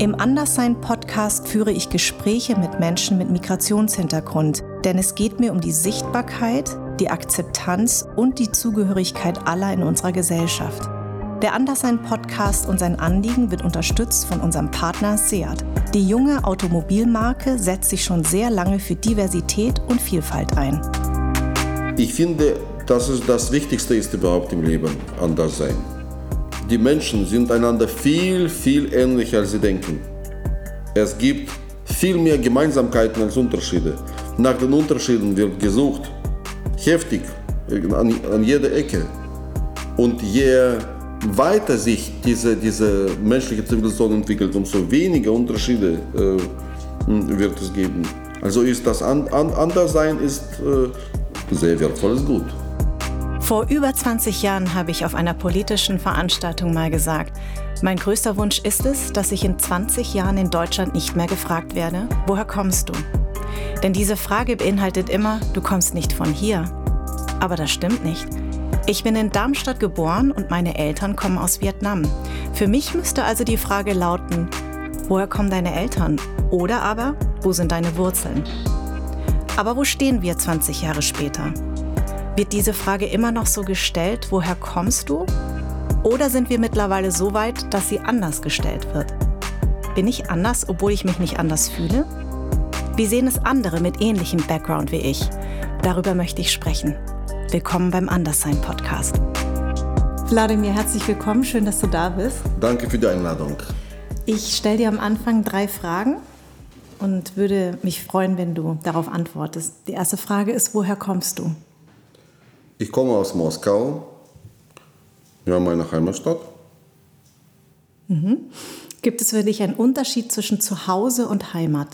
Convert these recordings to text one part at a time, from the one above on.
Im Anderssein-Podcast führe ich Gespräche mit Menschen mit Migrationshintergrund, denn es geht mir um die Sichtbarkeit, die Akzeptanz und die Zugehörigkeit aller in unserer Gesellschaft. Der Anderssein-Podcast und sein Anliegen wird unterstützt von unserem Partner Seat. Die junge Automobilmarke setzt sich schon sehr lange für Diversität und Vielfalt ein. Ich finde, dass es das Wichtigste ist überhaupt im Leben, Anderssein die Menschen sind einander viel, viel ähnlicher, als sie denken. Es gibt viel mehr Gemeinsamkeiten als Unterschiede. Nach den Unterschieden wird gesucht, heftig, an, an jeder Ecke. Und je weiter sich diese, diese menschliche Zivilisation entwickelt, umso weniger Unterschiede äh, wird es geben. Also ist das an, an, Anderssein ist äh, sehr wertvolles Gut. Vor über 20 Jahren habe ich auf einer politischen Veranstaltung mal gesagt, mein größter Wunsch ist es, dass ich in 20 Jahren in Deutschland nicht mehr gefragt werde, woher kommst du? Denn diese Frage beinhaltet immer, du kommst nicht von hier. Aber das stimmt nicht. Ich bin in Darmstadt geboren und meine Eltern kommen aus Vietnam. Für mich müsste also die Frage lauten, woher kommen deine Eltern? Oder aber, wo sind deine Wurzeln? Aber wo stehen wir 20 Jahre später? Wird diese Frage immer noch so gestellt, woher kommst du? Oder sind wir mittlerweile so weit, dass sie anders gestellt wird? Bin ich anders, obwohl ich mich nicht anders fühle? Wie sehen es andere mit ähnlichem Background wie ich? Darüber möchte ich sprechen. Willkommen beim Anderssein Podcast. Wladimir, herzlich willkommen. Schön, dass du da bist. Danke für die Einladung. Ich stelle dir am Anfang drei Fragen und würde mich freuen, wenn du darauf antwortest. Die erste Frage ist, woher kommst du? Ich komme aus Moskau, ja, meine Heimatstadt. Mhm. Gibt es für dich einen Unterschied zwischen Zuhause und Heimat?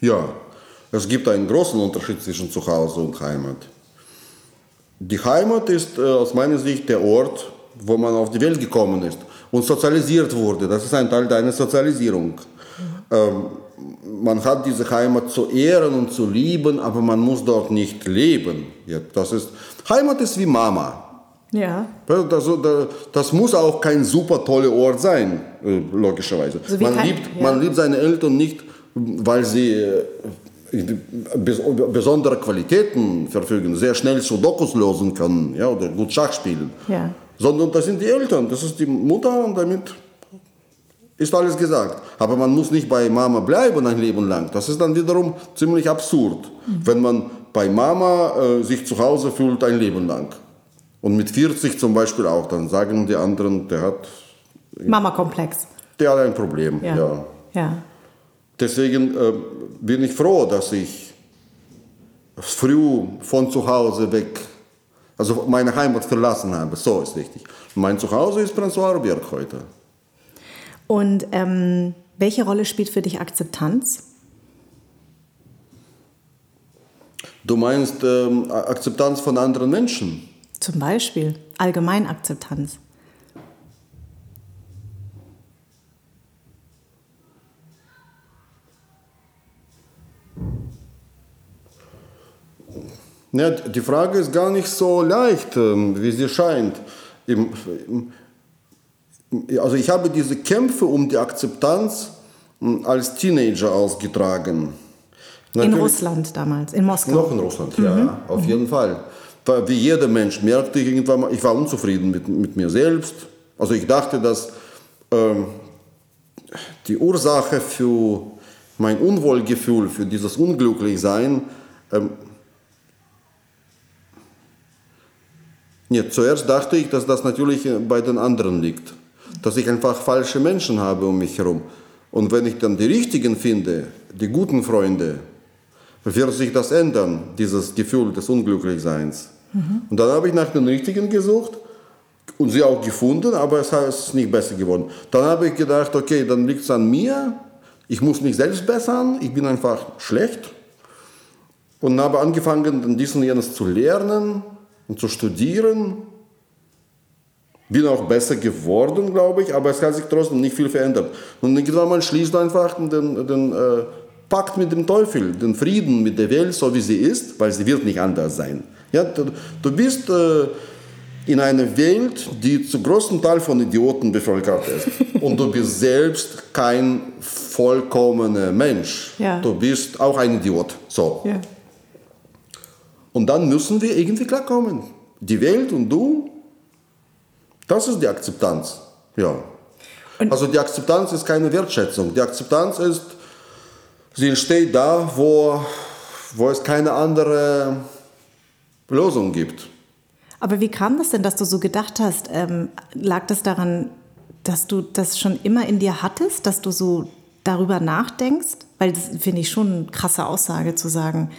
Ja, es gibt einen großen Unterschied zwischen Zuhause und Heimat. Die Heimat ist äh, aus meiner Sicht der Ort, wo man auf die Welt gekommen ist und sozialisiert wurde. Das ist ein Teil deiner Sozialisierung. Mhm. Ähm, man hat diese Heimat zu ehren und zu lieben, aber man muss dort nicht leben. Ja, das ist, Heimat ist wie Mama. Ja. Das, das, muss auch kein super toller Ort sein, äh, logischerweise. So man, kein, liebt, ja. man liebt seine Eltern nicht, weil sie äh, besondere Qualitäten verfügen, sehr schnell Sudokus lösen können ja, oder gut Schach spielen. Ja. Sondern das sind die Eltern, das ist die Mutter und damit ist alles gesagt. Aber man muss nicht bei Mama bleiben ein Leben lang. Das ist dann wiederum ziemlich absurd, mhm. wenn man bei Mama äh, sich zu Hause fühlt ein Leben lang. Und mit 40 zum Beispiel auch, dann sagen die anderen, der hat... Mama-Komplex. Der hat ein Problem, ja. ja. ja. Deswegen äh, bin ich froh, dass ich früh von zu Hause weg, also meine Heimat verlassen habe. So ist richtig. Mein Zuhause ist Prenzlauer Berg heute. Und ähm, welche Rolle spielt für dich Akzeptanz? Du meinst ähm, Akzeptanz von anderen Menschen? Zum Beispiel Allgemeinakzeptanz. Ja, die Frage ist gar nicht so leicht, ähm, wie sie scheint. Im, im, also ich habe diese Kämpfe um die Akzeptanz hm, als Teenager ausgetragen. Natürlich, in Russland damals, in Moskau. Noch in Russland, mhm. ja, auf mhm. jeden Fall. Wie jeder Mensch merkte ich irgendwann mal, ich war unzufrieden mit, mit mir selbst. Also ich dachte, dass ähm, die Ursache für mein Unwohlgefühl, für dieses Unglücklichsein, ähm, ja, zuerst dachte ich, dass das natürlich bei den anderen liegt dass ich einfach falsche Menschen habe um mich herum. Und wenn ich dann die richtigen finde, die guten Freunde, wird sich das ändern, dieses Gefühl des Unglücklichseins. Mhm. Und dann habe ich nach den richtigen gesucht und sie auch gefunden, aber es ist nicht besser geworden. Dann habe ich gedacht, okay, dann liegt es an mir, ich muss mich selbst bessern, ich bin einfach schlecht. Und habe angefangen, dies und jenes zu lernen und zu studieren bin auch besser geworden, glaube ich, aber es hat sich trotzdem nicht viel verändert. Und irgendwann mal schließt einfach den, den äh, Pakt mit dem Teufel, den Frieden mit der Welt, so wie sie ist, weil sie wird nicht anders sein. Ja, du, du bist äh, in einer Welt, die zu großen Teil von Idioten bevölkert ist. und du bist selbst kein vollkommener Mensch. Ja. Du bist auch ein Idiot. So. Ja. Und dann müssen wir irgendwie klarkommen. Die Welt und du, das ist die Akzeptanz. Ja. Und- also die Akzeptanz ist keine Wertschätzung. Die Akzeptanz ist, sie entsteht da, wo, wo es keine andere Lösung gibt. Aber wie kam das denn, dass du so gedacht hast? Ähm, lag das daran, dass du das schon immer in dir hattest, dass du so darüber nachdenkst? Weil das finde ich schon eine krasse Aussage zu sagen,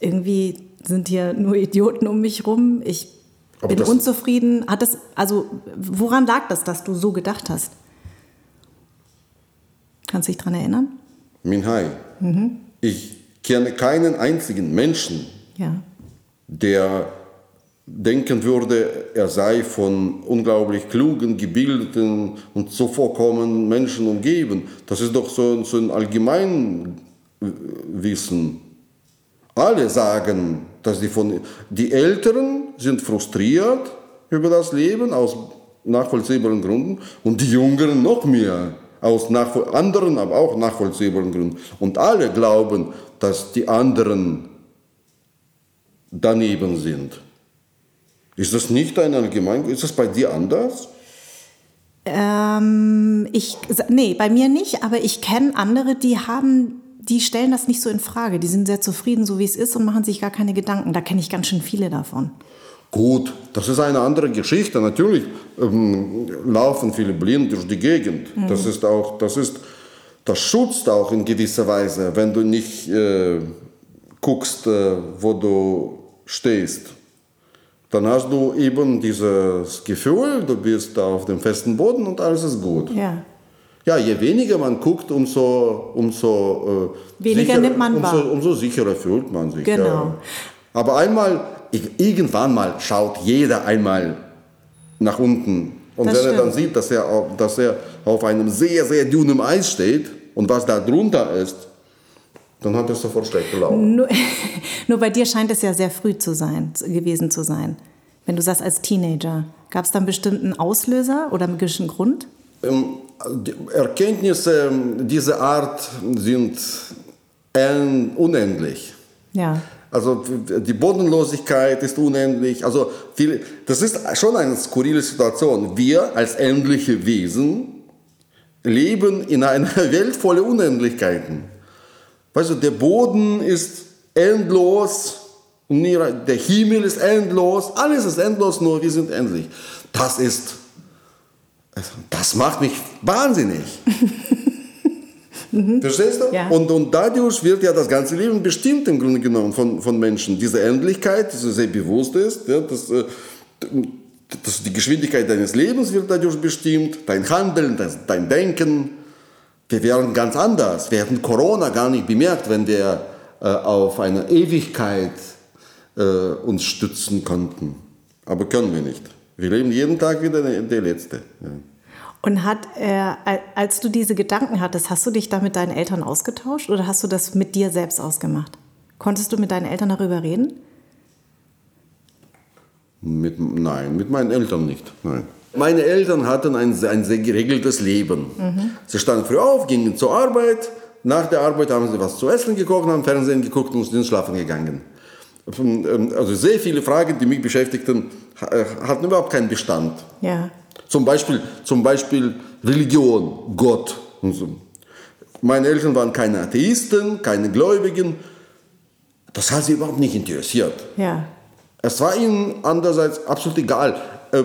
irgendwie sind hier nur Idioten um mich rum, ich Aber bin unzufrieden. Hat das, also woran lag das, dass du so gedacht hast? Kannst du dich daran erinnern? Minhai, ich kenne keinen einzigen Menschen, Ja. der denken würde, er sei von unglaublich klugen, gebildeten und zuvorkommenden Menschen umgeben. Das ist doch so, so ein Allgemeinwissen. Alle sagen, dass die von die Älteren sind frustriert über das Leben aus nachvollziehbaren Gründen und die Jüngeren noch mehr aus anderen, aber auch nachvollziehbaren Gründen. Und alle glauben, dass die anderen daneben sind. Ist das nicht ein allgemein? Ist das bei dir anders? Ähm, ich, nee, bei mir nicht, aber ich kenne andere, die haben, die stellen das nicht so in Frage. Die sind sehr zufrieden, so wie es ist und machen sich gar keine Gedanken. Da kenne ich ganz schön viele davon. Gut, das ist eine andere Geschichte. Natürlich ähm, laufen viele blind durch die Gegend. Das ist auch, das ist, das schützt auch in gewisser Weise, wenn du nicht äh, guckst, äh, wo du stehst. Dann hast du eben dieses Gefühl, du bist auf dem festen Boden und alles ist gut. Ja. Ja, je weniger man guckt, umso, umso, äh, Weniger nimmt man umso, wahr. umso sicherer fühlt man sich. Genau. Ja. Aber einmal, irgendwann mal schaut jeder einmal nach unten. Und Das wenn er dann stimmt. sieht, dass er, auf, dass er auf einem sehr, sehr dünnen Eis steht und was da drunter ist, dann hat er sofort schlechte Laune. Nur, nur bei dir scheint es ja sehr früh zu sein, gewesen zu sein. Wenn du sagst als Teenager, gab es dann bestimmten Auslöser oder einen gewissen Grund? Ähm, Erkenntnisse dieser Art sind unendlich. Ja. Also die Bodenlosigkeit ist unendlich. Also viel, das ist schon eine skurrile Situation. Wir als endliche Wesen leben in einer Welt voller Unendlichkeiten. Weißt du, der Boden ist endlos, der Himmel ist endlos, alles ist endlos, nur wir sind endlich. Das ist, das macht mich wahnsinnig. Verstehst du? Ja. Und, und dadurch wird ja das ganze Leben bestimmt im Grunde genommen von, von Menschen. Diese Endlichkeit, die sehr bewusst ist, ja, das, äh, das, die Geschwindigkeit deines Lebens wird dadurch bestimmt, dein Handeln, das, dein Denken. Wir wären ganz anders. Wir hätten Corona gar nicht bemerkt, wenn wir äh, auf eine Ewigkeit äh, uns stützen konnten. Aber können wir nicht. Wir leben jeden Tag wieder der, der Letzte. Ja. Und hat, äh, als du diese Gedanken hattest, hast du dich da mit deinen Eltern ausgetauscht oder hast du das mit dir selbst ausgemacht? Konntest du mit deinen Eltern darüber reden? Mit, nein, mit meinen Eltern nicht. Nein. Meine Eltern hatten ein, ein sehr geregeltes Leben. Sie standen früh auf, gingen zur Arbeit. Nach der Arbeit haben sie was zu essen gekocht, haben Fernsehen geguckt und sind schlafen gegangen. Also sehr viele Fragen, die mich beschäftigten, hatten überhaupt keinen Bestand. Ja. Zum Beispiel, zum Beispiel Religion, Gott und so. Meine Eltern waren keine Atheisten, keine Gläubigen. Das hat sie überhaupt nicht interessiert. Ja. Es war ihnen andererseits absolut egal, äh,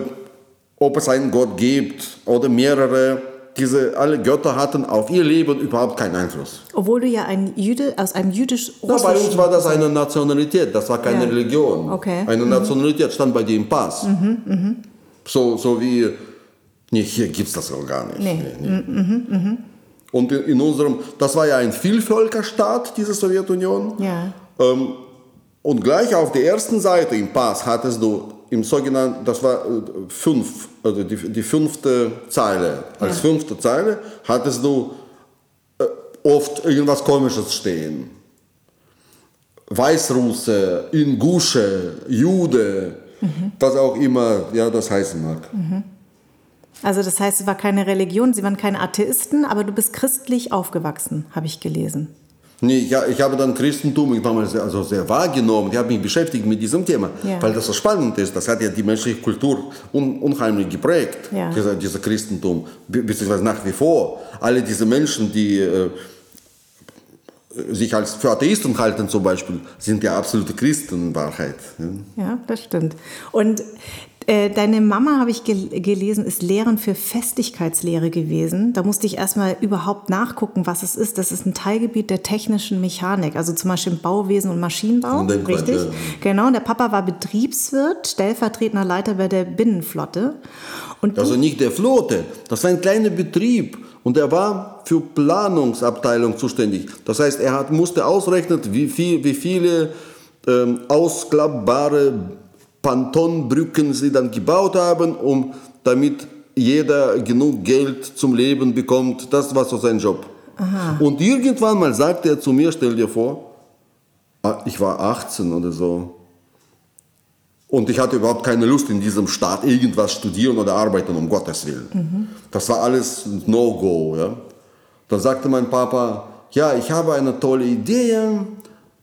ob es einen Gott gibt oder mehrere. Diese alle Götter hatten auf ihr Leben überhaupt keinen Einfluss. Obwohl du ja ein Jude aus einem jüdisch Na, bei uns war das eine Nationalität, das war keine Ja. Religion. Okay. Eine Nationalität stand bei dir im Pass. So, so wie, nee, hier gibt es das auch gar nicht. Nee. nee. Und in, in unserem, das war ja ein Vielvölkerstaat, diese Sowjetunion. Ja. Ähm, und gleich auf der ersten Seite im Pass hattest du im sogenannten, das war äh, fünf, also die, die fünfte Zeile. Als Ja. fünfte Zeile hattest du äh, oft irgendwas Komisches stehen. Weißrusse, Ingusche, Jude, Was auch immer ja, das heißen mag. Also das heißt, es war keine Religion, Sie waren keine Atheisten, aber du bist christlich aufgewachsen, habe ich gelesen. Nee, ich, ich habe dann Christentum ich damals sehr, also sehr wahrgenommen. Ich habe mich beschäftigt mit diesem Thema, Ja. weil das so spannend ist. Das hat ja die menschliche Kultur un, unheimlich geprägt, Ja. dieser, dieser Christentum, be- beziehungsweise nach wie vor. Alle diese Menschen, die äh, sich als für Atheisten halten zum Beispiel, sind ja absolute Christen in Wahrheit. Ja. Ja, das stimmt. Und äh, deine Mama, habe ich gel gelesen, ist Lehrerin für Festigkeitslehre gewesen. Da musste ich erstmal überhaupt nachgucken, was es ist. Das ist ein Teilgebiet der technischen Mechanik, also zum Beispiel im Bauwesen und Maschinenbau. Fall, richtig? ja. Genau. Der Papa war Betriebswirt, stellvertretender Leiter bei der Binnenflotte. Und Also nicht der Flotte, das war ein kleiner Betrieb und er war für Planungsabteilung zuständig. Das heißt, er hat, musste ausrechnen, wie, viel, wie viele ähm, ausklappbare Pontonbrücken sie dann gebaut haben, um damit jeder genug Geld zum Leben bekommt. Das war so sein Job. Und irgendwann mal sagte er zu mir, stell dir vor, ah, ich war 18 oder so, und ich hatte überhaupt keine Lust, in diesem Staat irgendwas studieren oder arbeiten, um Gottes Willen. Das war alles No-Go. Ja? Dann sagte mein Papa, ja, ich habe eine tolle Idee.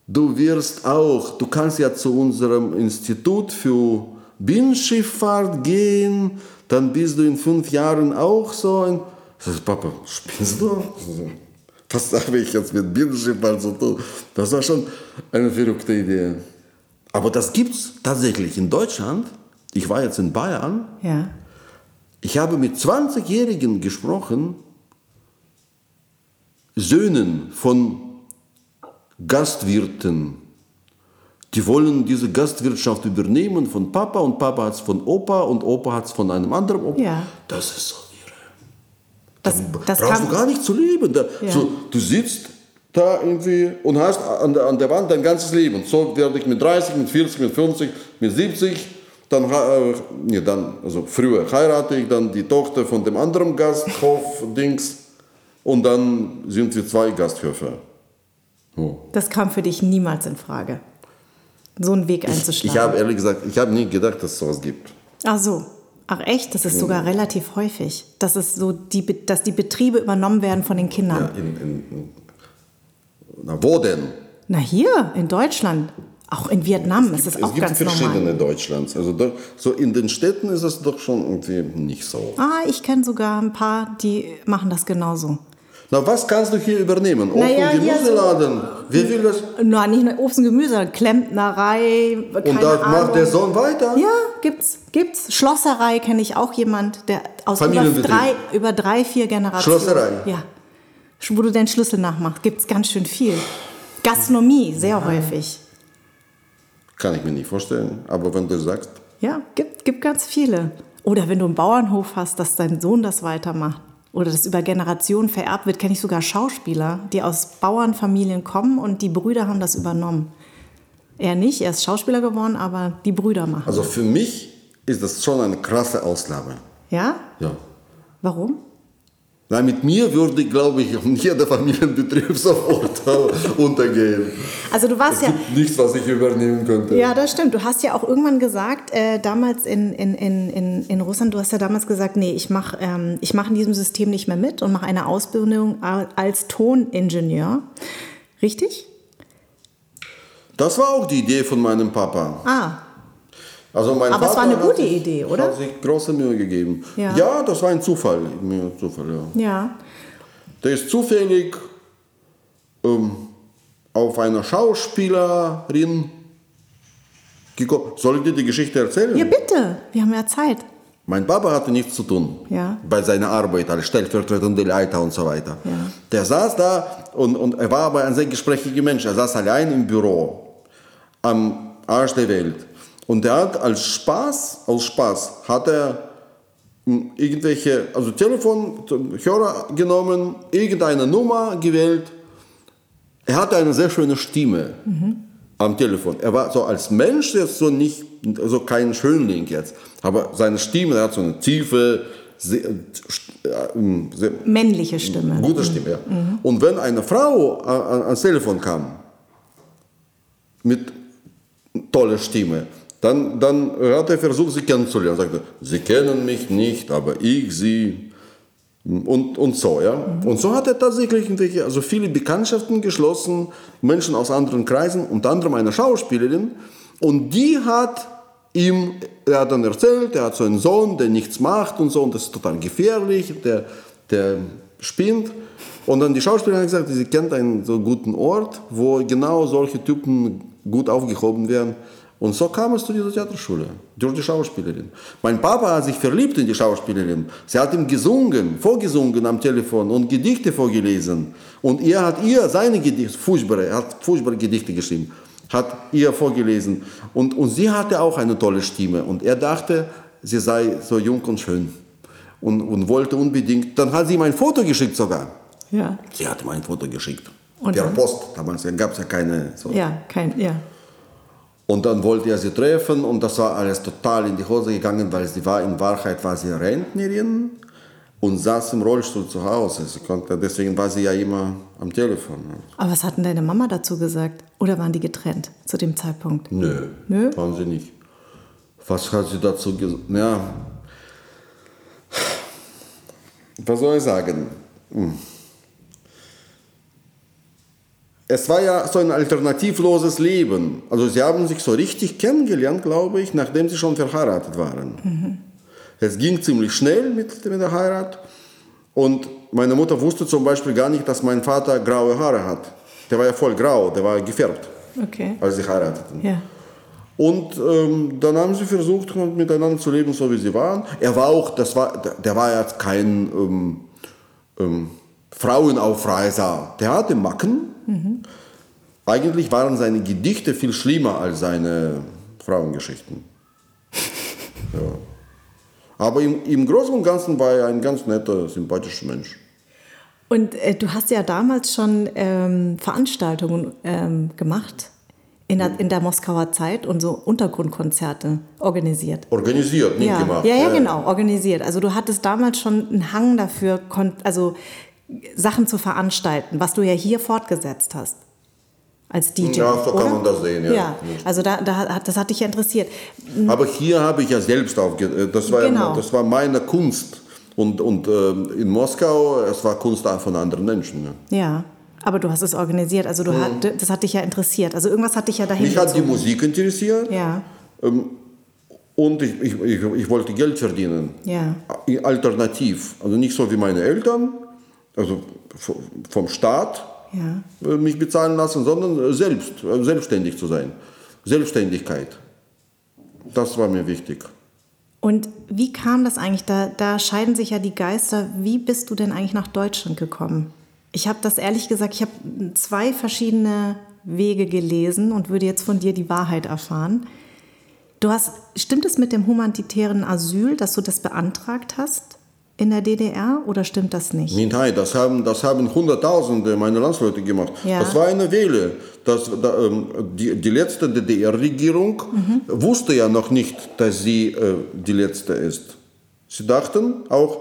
Du wirst auch, du kannst ja zu unserem Institut für Binnenschifffahrt gehen. Dann bist du in fünf Jahren auch so ein... Ich sag, Papa, spinnst du? Was habe ich jetzt mit Binnenschifffahrt zu tun? Das war schon eine verrückte Idee. Aber das gibt's tatsächlich in Deutschland. Ich war jetzt in Bayern. ja. Ich habe mit 20-Jährigen gesprochen, Söhnen von Gastwirten. Die wollen diese Gastwirtschaft übernehmen von Papa und Papa hat es von Opa und Opa hat es von einem anderen Opa. Ja. Das ist so irre. Das, das Brauchst du gar nicht zu leben. Da, Ja. so, du sitzt da irgendwie und hast an der, an der Wand dein ganzes Leben. So werde ich mit 30, mit 40, mit 50, mit 70, dann, äh, nee, dann also früher heirate ich dann die Tochter von dem anderen Gasthof-Dings und dann sind wir zwei Gasthöfe. So. das kam für dich niemals in Frage, so einen Weg Ich einzuschlagen. habe ehrlich gesagt, ich habe nie gedacht, dass es sowas gibt. Ach so. Ach echt, das ist sogar relativ häufig, dass, es so die, dass die Betriebe übernommen werden von den Kindern. Ja, in, in, na, wo denn? Na hier, in Deutschland. Auch in Vietnam ist es Es auch gibt ganz verschiedene normal. Deutschlands. Also da, so in den Städten ist es doch schon irgendwie nicht so. Ah, ich kenne sogar ein paar, die machen das genauso. Na, was kannst du hier übernehmen? Obst- Naja, und hier so- Gemüseladen. Wer will das? Na, nicht nur Obst und Gemüse, Klempnerei, Und da Ahnung. macht der Sohn weiter? Ja, gibt's, gibt's. Schlosserei kenne ich auch jemand, der aus über drei, über drei, vier Generationen. Schlosserei? Ja. Wo du den Schlüssel nachmachst, gibt's ganz schön viel. Gastronomie, sehr häufig. Kann ich mir nicht vorstellen. Aber wenn du sagst, Ja, gibt, gibt ganz viele. Oder wenn du einen Bauernhof hast, dass dein Sohn das weitermacht. Oder das über Generationen vererbt wird, kenne ich sogar Schauspieler, die aus Bauernfamilien kommen und die Brüder haben das übernommen. Er nicht, er ist Schauspieler geworden, aber die Brüder machen. also für mich ist das schon eine krasse Ausnahme. Ja? Ja. Warum? Na, mit mir würde, glaube ich, jeder Familienbetrieb sofort untergehen. Also du warst Es ja. gibt nichts, was ich übernehmen könnte. Ja, das stimmt. Du hast ja auch irgendwann gesagt, äh, damals in, in, in, in, Russland, du hast ja damals gesagt, nee, ich mache ähm, ich mach in diesem System nicht mehr mit und mache eine Ausbildung als Toningenieur. Richtig? Das war auch die Idee von meinem Papa. Ah, Also mein Aber es Vater war eine hat gute sich- Idee, oder? Hat sich große Mühe gegeben. Ja. das war ein Zufall. Zufall ja. ja. Der ist zufällig ähm, auf eine Schauspielerin gekommen. Soll ich dir die Geschichte erzählen? Ja, bitte. Wir haben ja Zeit. Mein Papa hatte nichts zu tun Ja. bei seiner Arbeit als stellvertretender Leiter und so weiter. Ja. Der saß da und, und er war aber ein sehr gesprächiger Mensch. Er saß allein im Büro am Arsch der Welt. Und er hat als Spaß, aus Spaß, hat er hm, irgendwelche, also Telefon, Hörer genommen, irgendeine Nummer gewählt. Er hatte eine sehr schöne Stimme am Telefon. Er war so als Mensch jetzt so nicht, also kein Schönling jetzt, aber seine Stimme, er hat so eine tiefe, sehr, äh, sehr Männliche Stimme. gute Stimme. Ja. Und wenn eine Frau a- a- ans Telefon kam mit toller Stimme, Dann, dann hat er versucht, sie kennenzulernen. Er sagte, sie kennen mich nicht, aber ich sie. Und, und so, ja. Mhm. Und so hat er tatsächlich also viele Bekanntschaften geschlossen, Menschen aus anderen Kreisen, unter anderem eine Schauspielerin. Und die hat ihm, er hat dann erzählt, er hat so einen Sohn, der nichts macht und so, und das ist total gefährlich, der, der spinnt. Und dann die Schauspielerin hat gesagt, sie kennt einen so guten Ort, wo genau solche Typen gut aufgehoben werden. Und so kam es zu dieser Theaterschule, durch die Schauspielerin. Mein Papa hat sich verliebt in die Schauspielerin. Sie hat ihm gesungen, vorgesungen am Telefon und Gedichte vorgelesen. Und er hat ihr seine Gedichte, furchtbare, hat furchtbare Gedichte geschrieben, hat ihr vorgelesen. Und, und sie hatte auch eine tolle Stimme. Und er dachte, sie sei so jung und schön. Und, und wollte unbedingt, dann hat sie ihm ein Foto geschickt sogar. Ja. Sie hat ihm ein Foto geschickt. Und per Post, damals gab es ja keine. So. Ja, kein, ja. Und dann wollte er sie treffen und das war alles total in die Hose gegangen, weil sie war in Wahrheit war sie Rentnerin und saß im Rollstuhl zu Hause. Sie konnte, deswegen war sie ja immer am Telefon. Aber was hat denn deine Mama dazu gesagt? Oder waren die getrennt zu dem Zeitpunkt? Nö, Nö? waren sie nicht. Was hat sie dazu gesagt? Ja, was soll ich sagen? Hm es war ja so ein alternativloses Leben. Also sie haben sich so richtig kennengelernt, glaube ich, nachdem sie schon verheiratet waren. Mhm. Es ging ziemlich schnell mit, mit der Heirat. Und meine Mutter wusste zum Beispiel gar nicht, dass mein Vater graue Haare hat. Der war ja voll grau, der war gefärbt, okay. als sie heirateten. Ja. Und ähm, dann haben sie versucht, miteinander zu leben, so wie sie waren. Er war auch, das war, der war jetzt kein ähm, ähm, Frauenaufreißer. Der hatte Macken, Mhm. Eigentlich waren seine Gedichte viel schlimmer als seine Frauengeschichten. ja. Aber im, im Großen und Ganzen war er ein ganz netter, sympathischer Mensch. Und äh, du hast ja damals schon ähm, Veranstaltungen ähm, gemacht in der, in der Moskauer Zeit und so Untergrundkonzerte organisiert. Organisiert, nicht ja. gemacht. Ja, ja, genau, organisiert. Also du hattest damals schon einen Hang dafür, also Sachen zu veranstalten, was du ja hier fortgesetzt hast als DJ. Ja, so oder? kann man das sehen, ja. ja also da, da, das hat dich ja interessiert. Aber hier habe ich ja selbst aufge... Das war, genau. das war meine Kunst. Und, und äh, in Moskau, es war Kunst von anderen Menschen. Ja. ja. Aber du hast es organisiert, also du mhm. hat, das hat dich ja interessiert. Also irgendwas hat dich ja dahin Mich hat die Musik interessiert. Ja. Ähm, und ich, ich, ich, ich, wollte Geld verdienen. Ja. Alternativ. Also nicht so wie meine Eltern, also vom Staat ja. Äh, mich bezahlen lassen, sondern selbst, äh, selbstständig zu sein. Selbstständigkeit. Das war mir wichtig. Und wie kam das eigentlich? Da, da scheiden sich ja die Geister. Wie bist du denn eigentlich nach Deutschland gekommen? Ich habe das ehrlich gesagt, ich habe zwei verschiedene Wege gelesen und würde jetzt von dir die Wahrheit erfahren. Du hast, stimmt es mit dem humanitären Asyl, dass du das beantragt hast? In der DDR oder stimmt das nicht? Nein, das haben, das haben Hunderttausende meiner Landsleute gemacht. Ja. Das war eine Welle. Das, da, ähm, die, die letzte DDR-Regierung mhm. wusste ja noch nicht, dass sie äh, die letzte ist. Sie dachten auch,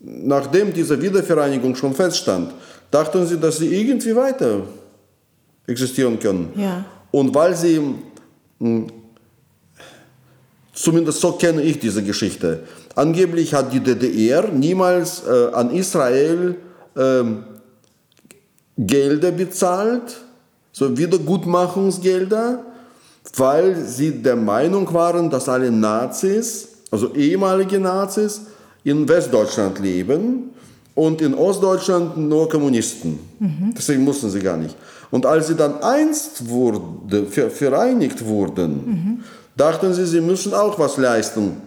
nachdem diese Wiedervereinigung schon feststand, dachten sie, dass sie irgendwie weiter existieren können. Ja. Und weil sie, hm, zumindest so kenne ich diese Geschichte, Angeblich hat die DDR niemals äh, an Israel äh, Gelder bezahlt, so Wiedergutmachungsgelder, weil sie der Meinung waren, dass alle Nazis, also ehemalige Nazis, in Westdeutschland leben und in Ostdeutschland nur Kommunisten. Mhm. Deswegen mussten sie gar nicht. Und als sie dann einst wurde, vereinigt wurden, mhm. dachten sie, sie müssen auch was leisten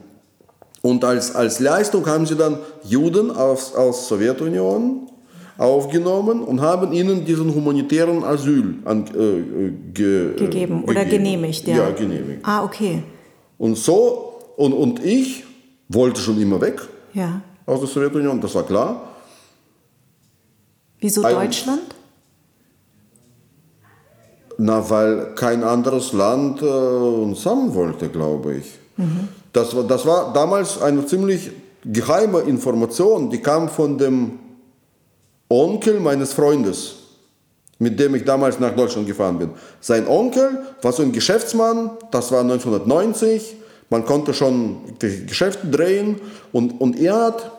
und als, als Leistung haben sie dann Juden aus, aus Sowjetunion aufgenommen und haben ihnen diesen humanitären Asyl an, äh, ge, gegeben oder gegeben. genehmigt. Ja. ja, genehmigt. Ah, okay. Und so, und, und ich wollte schon immer weg ja. aus der Sowjetunion, das war klar. Wieso Ein, Deutschland? Na, weil kein anderes Land äh, uns haben wollte, glaube ich. Mhm. Das, das war damals eine ziemlich geheime Information, die kam von dem Onkel meines Freundes. mit dem ich damals nach Deutschland gefahren bin. Sein Onkel war so ein Geschäftsmann, das war 1990, man konnte schon Geschäfte drehen und, und er hat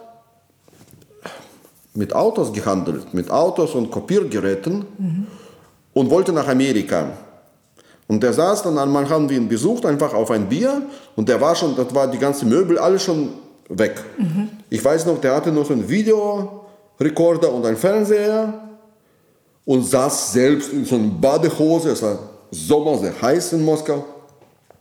mit Autos gehandelt, mit Autos und Kopiergeräten mhm. und wollte nach Amerika. Und der saß dann, einmal haben wir ihn besucht, einfach auf ein Bier und der war schon, das war die ganze Möbel, alles schon weg. Mhm. Ich weiß noch, der hatte noch so einen Videorekorder und einen Fernseher und saß selbst in so einer Badehose, es war Sommer, sehr heiß in Moskau.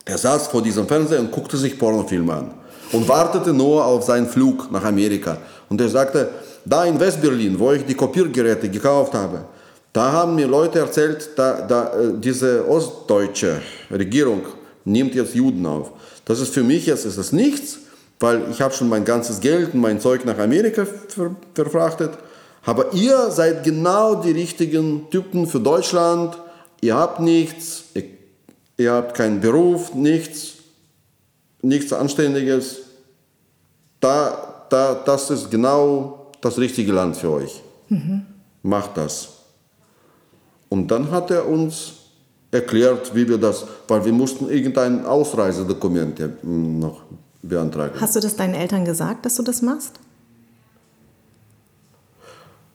Er saß vor diesem Fernseher und guckte sich Pornofilme an und wartete nur auf seinen Flug nach Amerika. Und er sagte, da in Westberlin, wo ich die Kopiergeräte gekauft habe, da haben mir Leute erzählt, da, da, äh, diese ostdeutsche Regierung nimmt jetzt Juden auf. Das ist für mich jetzt ist das nichts, weil ich habe schon mein ganzes Geld und mein Zeug nach Amerika ver verfrachtet. Aber ihr seid genau die richtigen Typen für Deutschland. Ihr habt nichts, ihr, ihr habt keinen Beruf, nichts, nichts Anständiges. Da, da, das ist genau das richtige Land für euch. Mhm. Macht das. Und dann hat er uns erklärt, wie wir das, weil wir mussten irgendein Ausreisedokument noch beantragen. Hast du das deinen Eltern gesagt, dass du das machst?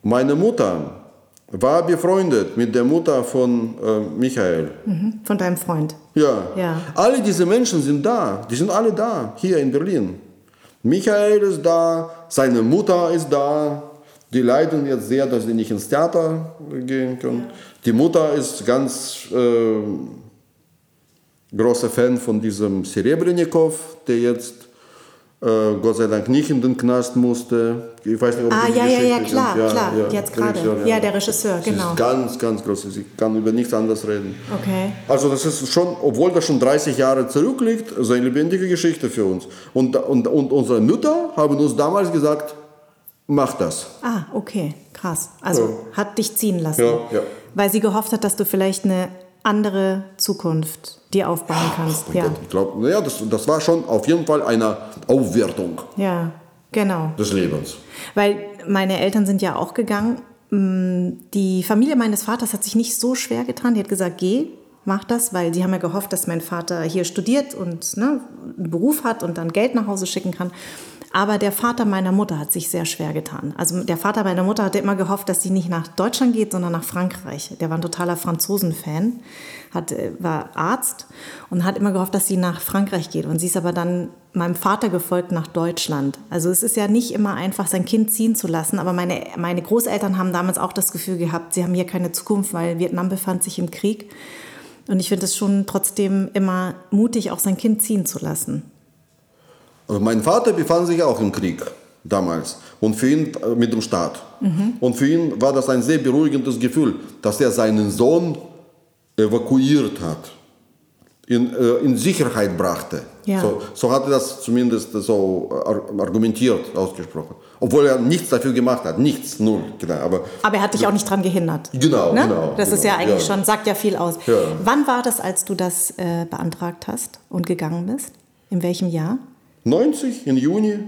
Meine Mutter war befreundet mit der Mutter von äh, Michael. Mhm, von deinem Freund. Ja. ja. Alle diese Menschen sind da. Die sind alle da, hier in Berlin. Michael ist da, seine Mutter ist da. Die leiden jetzt sehr, dass sie nicht ins Theater gehen können. Ja. Die Mutter ist ganz äh, großer Fan von diesem Serebrennikov, der jetzt äh, Gott sei Dank nicht in den Knast musste. Ich weiß nicht, ob ah, ja, ja, ja, klar, ja, klar, ja, jetzt gerade. Ja, ja, der Regisseur, Sie genau. Ist ganz, ganz groß. Sie kann über nichts anderes reden. Okay. Also das ist schon, obwohl das schon 30 Jahre zurückliegt, so eine lebendige Geschichte für uns. Und, und, und unsere Mütter haben uns damals gesagt, mach das. Ah, okay, krass. Also hat dich ziehen lassen. Ja, ja. Weil sie gehofft hat, dass du vielleicht eine andere Zukunft dir aufbauen kannst. ja. Gott, ich glaube, naja, das, das war schon auf jeden Fall eine Aufwertung ja, genau. des Lebens. Weil meine Eltern sind ja auch gegangen. Mm, die Familie meines Vaters hat sich nicht so schwer getan. Die hat gesagt, geh, mach das, weil sie haben ja gehofft, dass mein Vater hier studiert und ne, einen Beruf hat und dann Geld nach Hause schicken kann. Aber der Vater meiner Mutter hat sich sehr schwer getan. Also der Vater meiner Mutter hatte immer gehofft, dass sie nicht nach Deutschland geht, sondern nach Frankreich. Der war ein totaler Franzosen-Fan, hat, äh, war Arzt und hat immer gehofft, dass sie nach Frankreich geht. Und sie ist aber dann meinem Vater gefolgt nach Deutschland. Also es ist ja nicht immer einfach, sein Kind ziehen zu lassen. Aber meine, meine Großeltern haben damals auch das Gefühl gehabt, sie haben hier keine Zukunft, weil Vietnam befand sich im Krieg. Und ich finde es schon trotzdem immer mutig, auch sein Kind ziehen zu lassen. Also mein Vater befand sich auch im Krieg damals und für ihn äh, mit dem Staat. Mhm. Und für ihn war das ein sehr beruhigendes Gefühl, dass er seinen Sohn evakuiert hat, in, äh, in Sicherheit brachte. Ja. So, so hat er das zumindest so argumentiert, ausgesprochen. Obwohl er nichts dafür gemacht hat, nichts, null. Genau, aber, aber er hat dich auch nicht daran gehindert. Genau, ne? genau. Das genau, ist ja eigentlich ja. schon, sagt ja viel aus. Ja. Wann war das, als du das äh, beantragt hast und gegangen bist? In welchem Jahr? 90 im Juni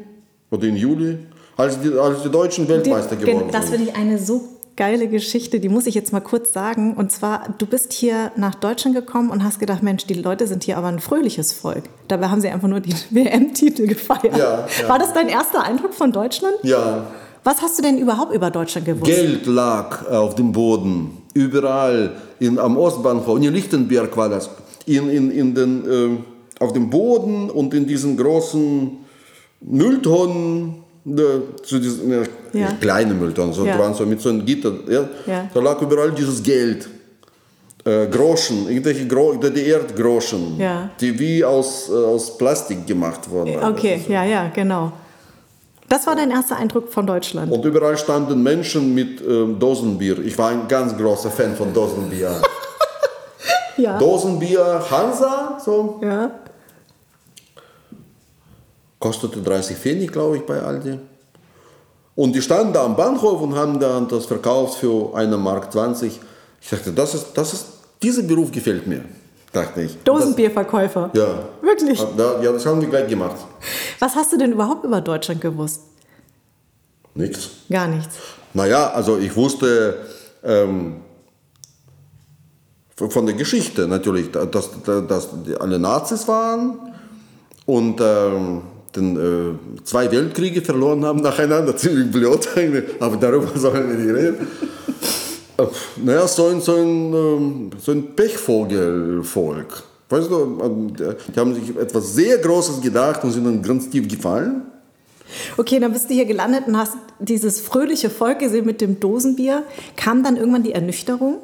oder im Juli, als die, als die Deutschen Weltmeister geworden sind. Das finde ich eine so geile Geschichte, die muss ich jetzt mal kurz sagen. Und zwar, du bist hier nach Deutschland gekommen und hast gedacht, Mensch, die Leute sind hier aber ein fröhliches Volk. Dabei haben sie einfach nur die WM-Titel gefeiert. Ja, ja. War das dein erster Eindruck von Deutschland? Ja. Was hast du denn überhaupt über Deutschland gewusst? Geld lag auf dem Boden, überall, in, am Ostbahnhof, in Lichtenberg war das, in, in, in den... Äh, auf dem Boden und in diesen großen Mülltonnen, zu diesen äh, ja. kleinen Mülltonnen, so, ja. so mit so einem Gitter, ja, ja. da lag überall dieses Geld. Äh, Groschen, irgendwelche Gro die Erdgroschen, ja. die wie aus, äh, aus Plastik gemacht wurden. Okay, also. ja, ja, genau. Das war dein erster Eindruck von Deutschland. Und überall standen Menschen mit ähm, Dosenbier. Ich war ein ganz großer Fan von Dosenbier. ja. Dosenbier Hansa, so. Ja. Kostete 30 Pfennig, glaube ich, bei Aldi. Und die standen da am Bahnhof und haben dann das verkauft für eine Mark 20. Ich dachte, das ist, das ist, dieser Beruf gefällt mir, dachte ich. Dosenbierverkäufer? Das, ja. Wirklich? Ja, das haben wir gleich gemacht. Was hast du denn überhaupt über Deutschland gewusst? Nichts. Gar nichts. Naja, also ich wusste, ähm, von der Geschichte natürlich, dass, dass alle Nazis waren und ähm, den, äh, zwei Weltkriege verloren haben nacheinander, ziemlich blöd, aber darüber sollen wir nicht reden. Äh, naja, so ein, so ein, ähm, so ein Pechvogelvolk. Weißt du, äh, die haben sich etwas sehr Großes gedacht und sind dann ganz tief gefallen. Okay, dann bist du hier gelandet und hast dieses fröhliche Volk gesehen mit dem Dosenbier. Kam dann irgendwann die Ernüchterung?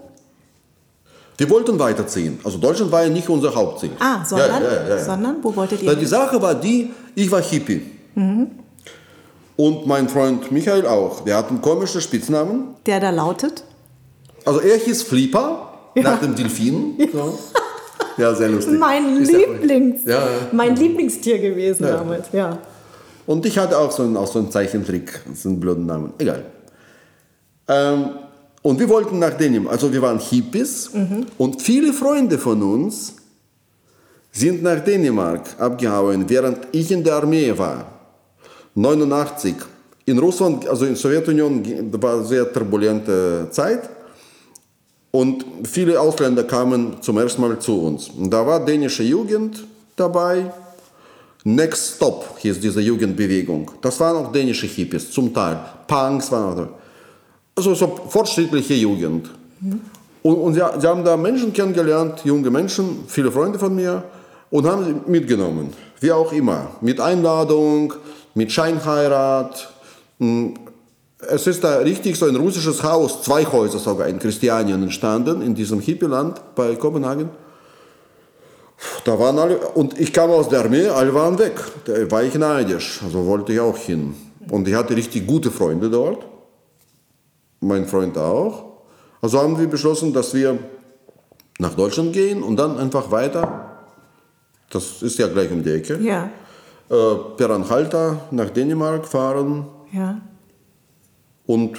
Wir wollten weiterziehen. Also Deutschland war ja nicht unser Hauptziel. Ah, sondern? Ja, ja, ja, sondern? Wo wolltet ihr? Na, die Sache war die, ich war Hippie. Mhm. Und mein Freund Michael auch. Wir hatten komische Spitznamen. Der da lautet? Also er hieß Flipper, nach dem Delfin. So. Ja, sehr lustig. Mein, Lieblings, mein Lieblingstier gewesen damals, ja. Und ich hatte auch so einen, auch so einen Zeichentrick, so einen blöden Namen. Egal. Ähm, und wir wollten nach Dänemark. Also wir waren Hippies mhm. und viele Freunde von uns sind nach Dänemark abgehauen, während ich in der Armee war. 89. In Russland, also in der Sowjetunion, war eine sehr turbulente Zeit. Und viele Ausländer kamen zum ersten Mal zu uns. Da war dänische Jugend dabei, Next Stop hieß diese Jugendbewegung. Das waren auch dänische Hippies, zum Teil. Punks waren auch da. Also so fortschrittliche Jugend. Mhm. Und, und sie, sie, haben da Menschen kennengelernt, junge Menschen, viele Freunde von mir, und haben sie mitgenommen. Wie auch immer. Mit Einladung, mit Scheinheirat. Hm, es ist da richtig so ein russisches Haus, zwei Häuser sogar in Christianien entstanden, in diesem Hippieland bei Kopenhagen. Da waren alle, und ich kam aus der Armee, alle waren weg. Da war ich neidisch, also wollte ich auch hin. Und ich hatte richtig gute Freunde dort, mein Freund auch. Also haben wir beschlossen, dass wir nach Deutschland gehen und dann einfach weiter. Das ist ja gleich um die Ecke. Ja. Äh, per Anhalter nach Dänemark fahren. Ja. Und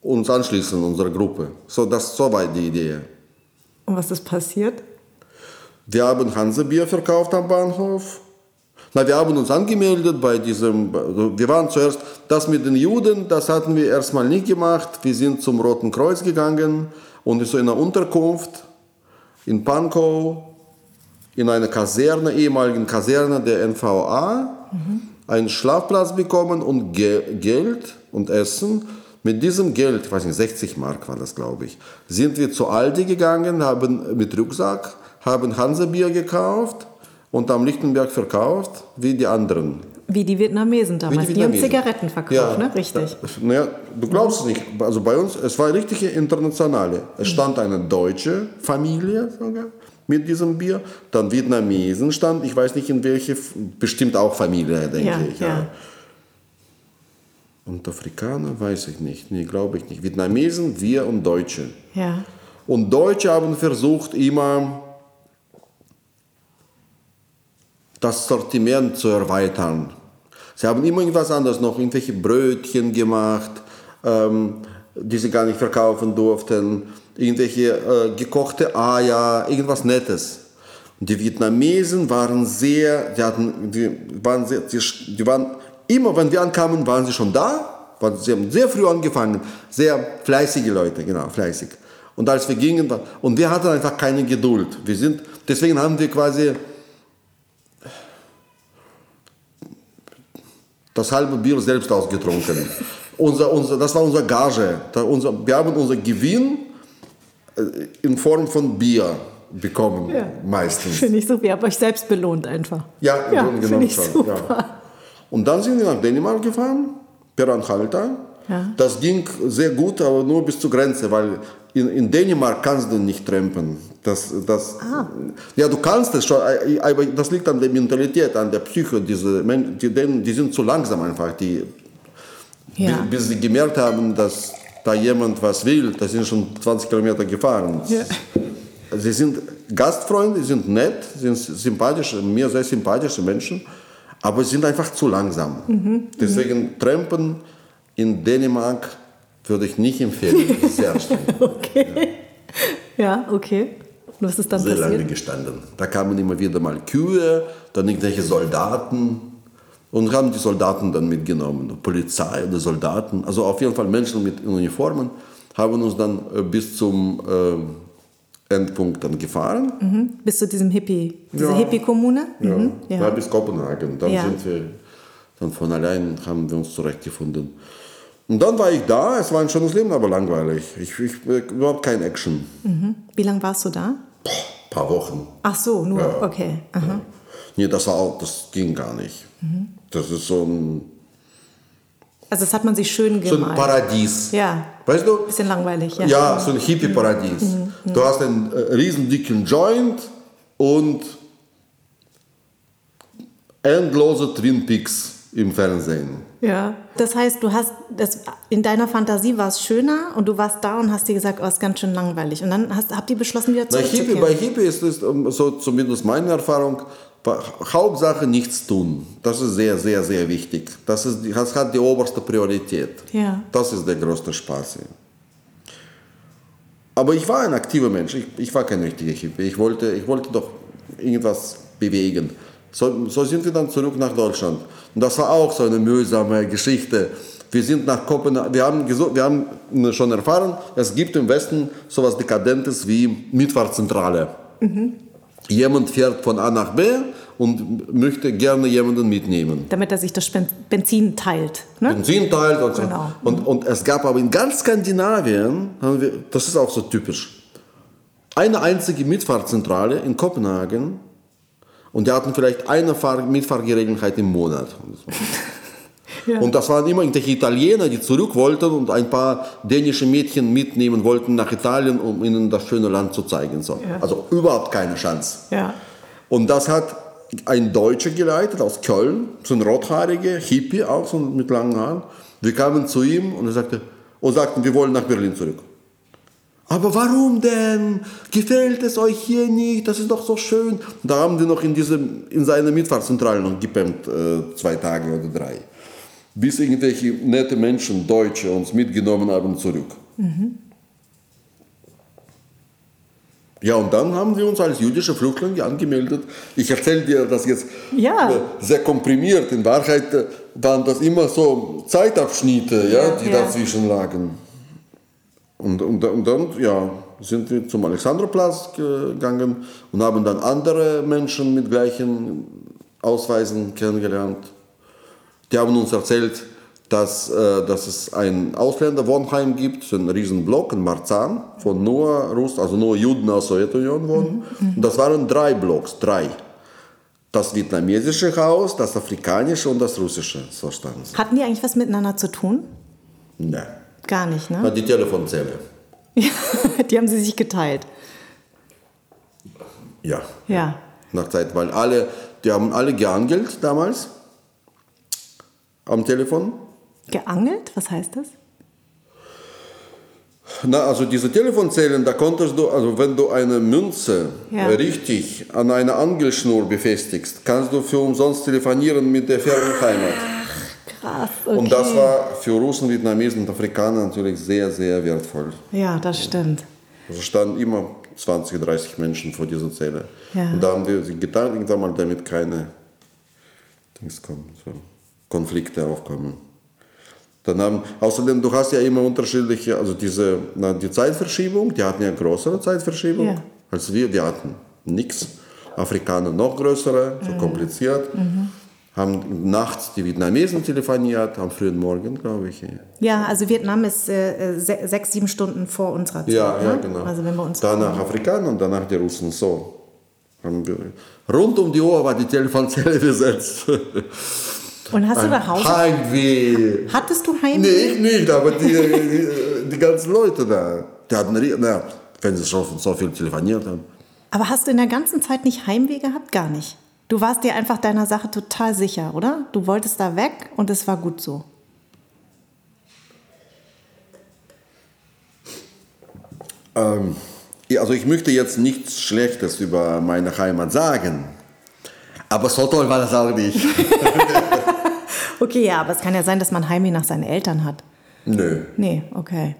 uns anschließen, unsere Gruppe. So, das, so war die Idee. Und was ist passiert? Wir haben Hansebier verkauft am Bahnhof. Na, wir haben uns angemeldet bei diesem, wir waren zuerst, das mit den Juden, das hatten wir erstmal nicht gemacht. Wir sind zum Roten Kreuz gegangen und in einer Unterkunft in Pankow, in einer Kaserne, ehemaligen Kaserne der NVA, mhm. einen Schlafplatz bekommen und Ge Geld und Essen. Mit diesem Geld, ich weiß nicht, 60 Mark war das, glaube ich, sind wir zu Aldi gegangen, haben mit Rucksack haben Hansebier gekauft und am Lichtenberg verkauft, wie die anderen. Wie die Vietnamesen damals. Die, die, haben Zigaretten verkauft, ja, ne? Richtig. naja, du glaubst es nicht. Also bei uns, es war eine richtige internationale. Es stand eine deutsche Familie sogar mit diesem Bier. Dann Vietnamesen stand, ich weiß nicht in welche, bestimmt auch Familie, denke ja, ich. Ja. ja. Und Afrikaner weiß ich nicht. Nee, glaube ich nicht. Vietnamesen, wir und Deutsche. Ja. Und Deutsche haben versucht immer das Sortiment zu erweitern. Sie haben immer irgendwas anderes noch, irgendwelche Brötchen gemacht, ähm, die sie gar nicht verkaufen durften, irgendwelche äh, gekochte Eier, irgendwas Nettes. Die Vietnamesen waren sehr, die, hatten, die, waren sehr, die, die waren immer, wenn wir ankamen, waren sie schon da. Sie haben sehr früh angefangen, sehr fleißige Leute, genau, fleißig. Und als wir gingen, und wir hatten einfach keine Geduld. Wir sind, deswegen haben wir quasi das halbe Bier selbst ausgetrunken. unser, unser, das war unsere Gage. Da unser, wir haben unser Gewinn äh, in Form von Bier bekommen, ja. meistens. Finde ich super. Ihr habt euch selbst belohnt einfach. Ja, ja, schon. Super. Ja. Und dann sind wir nach Dänemark gefahren, per Anhalter. Ja. Das ging sehr gut, aber nur bis zur Grenze, weil in, in Dänemark kannst du nicht trampen. Das, das, ah. Ja, du kannst es schon, aber das liegt an der Mentalität, an der Psyche. Diese Menschen, die, die sind zu langsam einfach. Die, ja. bis, sie gemerkt haben, dass da jemand was will, da sind schon 20 Kilometer gefahren. Ja. Sie sind Gastfreunde, sie sind nett, sind sympathische, mir sehr sympathische Menschen, aber sie sind einfach zu langsam. Mhm. Deswegen mhm. Trampen in Dänemark würde ich nicht empfehlen. Sehr anstrengend. okay. Ja. ja, okay. Und was ist dann Sehr passiert? lange gestanden. Da kamen immer wieder mal Kühe, dann irgendwelche Soldaten und haben die Soldaten dann mitgenommen. Polizei oder Soldaten, also auf jeden Fall Menschen mit Uniformen, haben uns dann äh, bis zum äh, Endpunkt dann gefahren. Mhm. Bis zu diesem Hippie, diese Ja. Hippie-Kommune? Ja, Mhm. ja. bis Kopenhagen. Dann Ja. sind wir, dann von allein haben wir uns zurechtgefunden. Und dann war ich da, es war ein schönes Leben, aber langweilig. Ich, ich, überhaupt kein Action. Mhm. Wie lange warst du da? paar Wochen. Ach so, nur, Ja. okay. Aha. Nee, das war auch, das ging gar nicht. Das ist so ein, Also das hat man sich schön so ein. Paradies. ja, Weißt du? bisschen langweilig, ja. Ja, so ein Hippie-Paradies. Du hast einen äh, riesen dicken Joint und endlose Twin Peaks im Fernsehen. Ja. Das heißt, du hast, das, in deiner Fantasie war es schöner und du warst da und hast dir gesagt, oh, ist ganz schön langweilig. Und dann hast, habt ihr beschlossen, wieder Bei Hippie, zurückzukehren. bei Hippie ist es, ähm, so zumindest meine Erfahrung, Hauptsache nichts tun. Das ist sehr, sehr, sehr wichtig. Das, ist, das hat die oberste Priorität. Ja. Das ist der größte Spaß. hier. Aber ich war ein aktiver Mensch. Ich, ich war kein richtiger Hippie. Ich wollte, ich wollte doch irgendwas bewegen. So, so sind wir dann zurück nach Deutschland. Und das war auch so eine mühsame Geschichte. Wir sind nach Kopenhagen, wir haben, wir haben schon erfahren, es gibt im Westen sowas Dekadentes wie Mitfahrzentrale. Jemand fährt von A nach B und möchte gerne jemanden mitnehmen. Damit er sich das Benzin teilt. Ne? Benzin teilt und so. Genau. Und, und es gab aber in ganz Skandinavien, wir, das ist auch so typisch, eine einzige Mitfahrzentrale in Kopenhagen und die hatten vielleicht eine Fahr Mitfahrgelegenheit im Monat. Und das waren immer irgendwelche Italiener, die zurück wollten und ein paar dänische Mädchen mitnehmen wollten nach Italien, um ihnen das schöne Land zu zeigen. So. Ja. Also überhaupt keine Chance. Ja. Und das hat ein Deutscher geleitet aus Köln, so ein rothaariger Hippie auch so mit langen Haaren. Wir kamen zu ihm und er sagte, und sagten, wir wollen nach Berlin zurück. Aber warum denn? Gefällt es euch hier nicht? Das ist doch so schön. Da haben wir noch in, diesem, in seiner Mitfahrzentrale noch gepennt, äh, zwei Tage oder drei. Bis irgendwelche nette Menschen, Deutsche, uns mitgenommen haben zurück. Ja, und dann haben wir uns als jüdische Flüchtlinge angemeldet. Ich erzähle dir das jetzt Ja. äh, sehr komprimiert. In Wahrheit äh, waren das immer so Zeitabschnitte, ja, Ja, die ja. dazwischen lagen. Und, und, und dann ja, sind wir zum Alexanderplatz gegangen und haben dann andere Menschen mit gleichen Ausweisen kennengelernt. Die haben uns erzählt, dass, äh, dass es ein Ausländerwohnheim gibt, so ein Riesenblock in Marzahn, von nur Russ, also nur Juden aus der Sowjetunion wohnen. Und das waren drei Blocks, drei. Das vietnamesische Haus, das afrikanische und das russische, so standen sie. Hatten die eigentlich was miteinander zu tun? Nein. Gar nicht, Na, ne? die Telefonzelle. die haben sie sich geteilt. Ja, Ja. nach Zeit, weil alle, die haben alle geangelt damals am Telefon. Geangelt? Was heißt das? Na, also diese Telefonzellen, da konntest du, also wenn du eine Münze Ja. richtig an einer Angelschnur befestigst, kannst du für umsonst telefonieren mit der fernen Heimat. Krass. Okay. Und das war für Russen, Vietnamesen und Afrikaner natürlich sehr, sehr wertvoll. Ja, das stimmt. Also standen immer 20, 30 Menschen vor dieser Zelle. Ja. Und da haben wir sie getan, irgendwann mal, damit keine Dings kommen, so Konflikte aufkommen. Dann haben, außerdem, du hast ja immer unterschiedliche, also diese, na, die Zeitverschiebung, die hatten ja größere Zeitverschiebung Ja. als wir, die hatten nichts. Afrikaner noch größere, Mhm. so kompliziert. Haben nachts die Vietnamesen telefoniert, am frühen Morgen, glaube ich. Ja, also Vietnam ist äh, se sechs, sieben Stunden vor unserer Zeit. Ja, ja, ne? genau. Also wenn wir uns danach Afrikaner und danach die Russen. So. Rund um die Uhr war die Telefonzelle besetzt. Und hast du nach Hause? Heimweh. Hattest du Heimweh? Nee, ich nicht, aber die, die, die ganzen Leute da. Die hatten, na, wenn sie schon so viel telefoniert haben. Aber hast du in der ganzen Zeit nicht Heimweh gehabt? Gar nicht. Du warst dir einfach deiner Sache total sicher, oder? Du wolltest da weg und es war gut so. Ähm, also ich möchte jetzt nichts Schlechtes über meine Heimat sagen. Aber so toll war das auch nicht. Okay, ja, aber es kann ja sein, dass man Heimweh nach seinen Eltern hat. Nö. Nee, okay.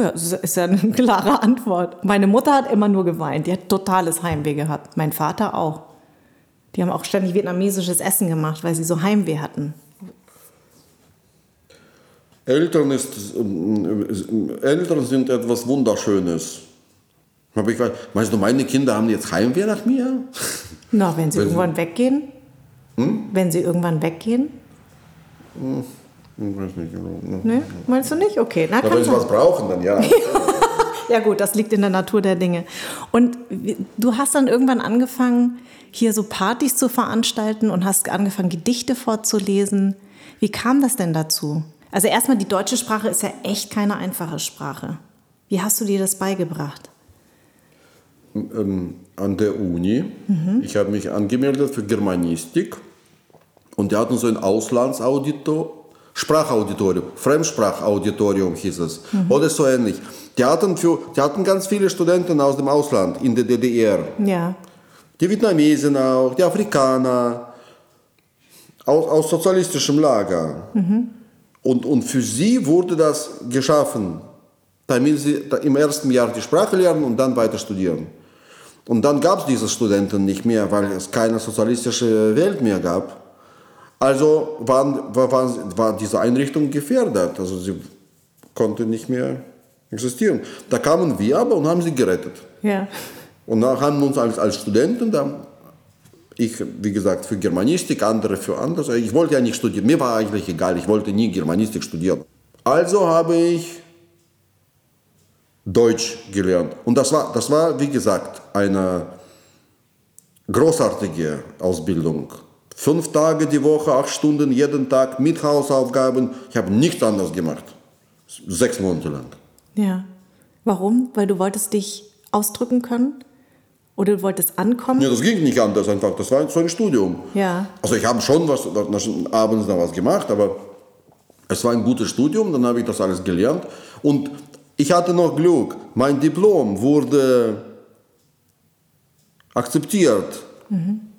Ja, das ist ja eine klare Antwort. Meine Mutter hat immer nur geweint. Die hat totales Heimweh gehabt. Mein Vater auch. Die haben auch ständig vietnamesisches Essen gemacht, weil sie so Heimweh hatten. Eltern, ist, ähm, Eltern sind etwas Wunderschönes. Aber ich, meinst du, meine Kinder haben jetzt Heimweh nach mir? Na, wenn sie wenn irgendwann sie, weggehen? Hm? Wenn sie irgendwann weggehen? Hm, ich weiß nicht genau. Nee, meinst du nicht? Okay. Na, Na wenn sie was brauchen, dann ja. ja gut, das liegt in der Natur der Dinge. Und du hast dann irgendwann angefangen, hier so Partys zu veranstalten und hast angefangen, Gedichte vorzulesen. Wie kam das denn dazu? Also erstmal, die deutsche Sprache ist ja echt keine einfache Sprache. Wie hast du dir das beigebracht? Ähm, an der Uni. Mhm. Ich habe mich angemeldet für Germanistik und die hatten so ein Auslandsauditor, Sprachauditorium, Fremdsprachauditorium hieß es, mhm. oder so ähnlich. Die hatten, für, die hatten ganz viele Studenten aus dem Ausland in der DDR. Ja. Die Vietnamesen auch, die Afrikaner, aus, aus sozialistischem Lager. Mhm. Und, und für sie wurde das geschaffen, damit sie im ersten Jahr die Sprache lernen und dann weiter studieren. Und dann gab es diese Studenten nicht mehr, weil es keine sozialistische Welt mehr gab. Also waren, war, war diese Einrichtung gefährdet. Also sie konnte nicht mehr existieren. Da kamen wir aber und haben sie gerettet. Ja. Und dann haben wir uns als, als Studenten, dann, ich, wie gesagt, für Germanistik, andere für anderes. Ich wollte ja nicht studieren. Mir war eigentlich egal, ich wollte nie Germanistik studieren. Also habe ich Deutsch gelernt. Und das war, das war, wie gesagt, eine großartige Ausbildung. Fünf Tage die Woche, acht Stunden jeden Tag mit Hausaufgaben. Ich habe nichts anderes gemacht. Sechs Monate lang. Ja. Warum? Weil du wolltest dich ausdrücken können? Oder du wolltest ankommen? Ja, das ging nicht anders einfach. Das war so ein Studium. Ja. Also ich habe schon was, abends noch was gemacht, aber es war ein gutes Studium. Dann habe ich das alles gelernt. Und ich hatte noch Glück. Mein Diplom wurde akzeptiert. Mhm.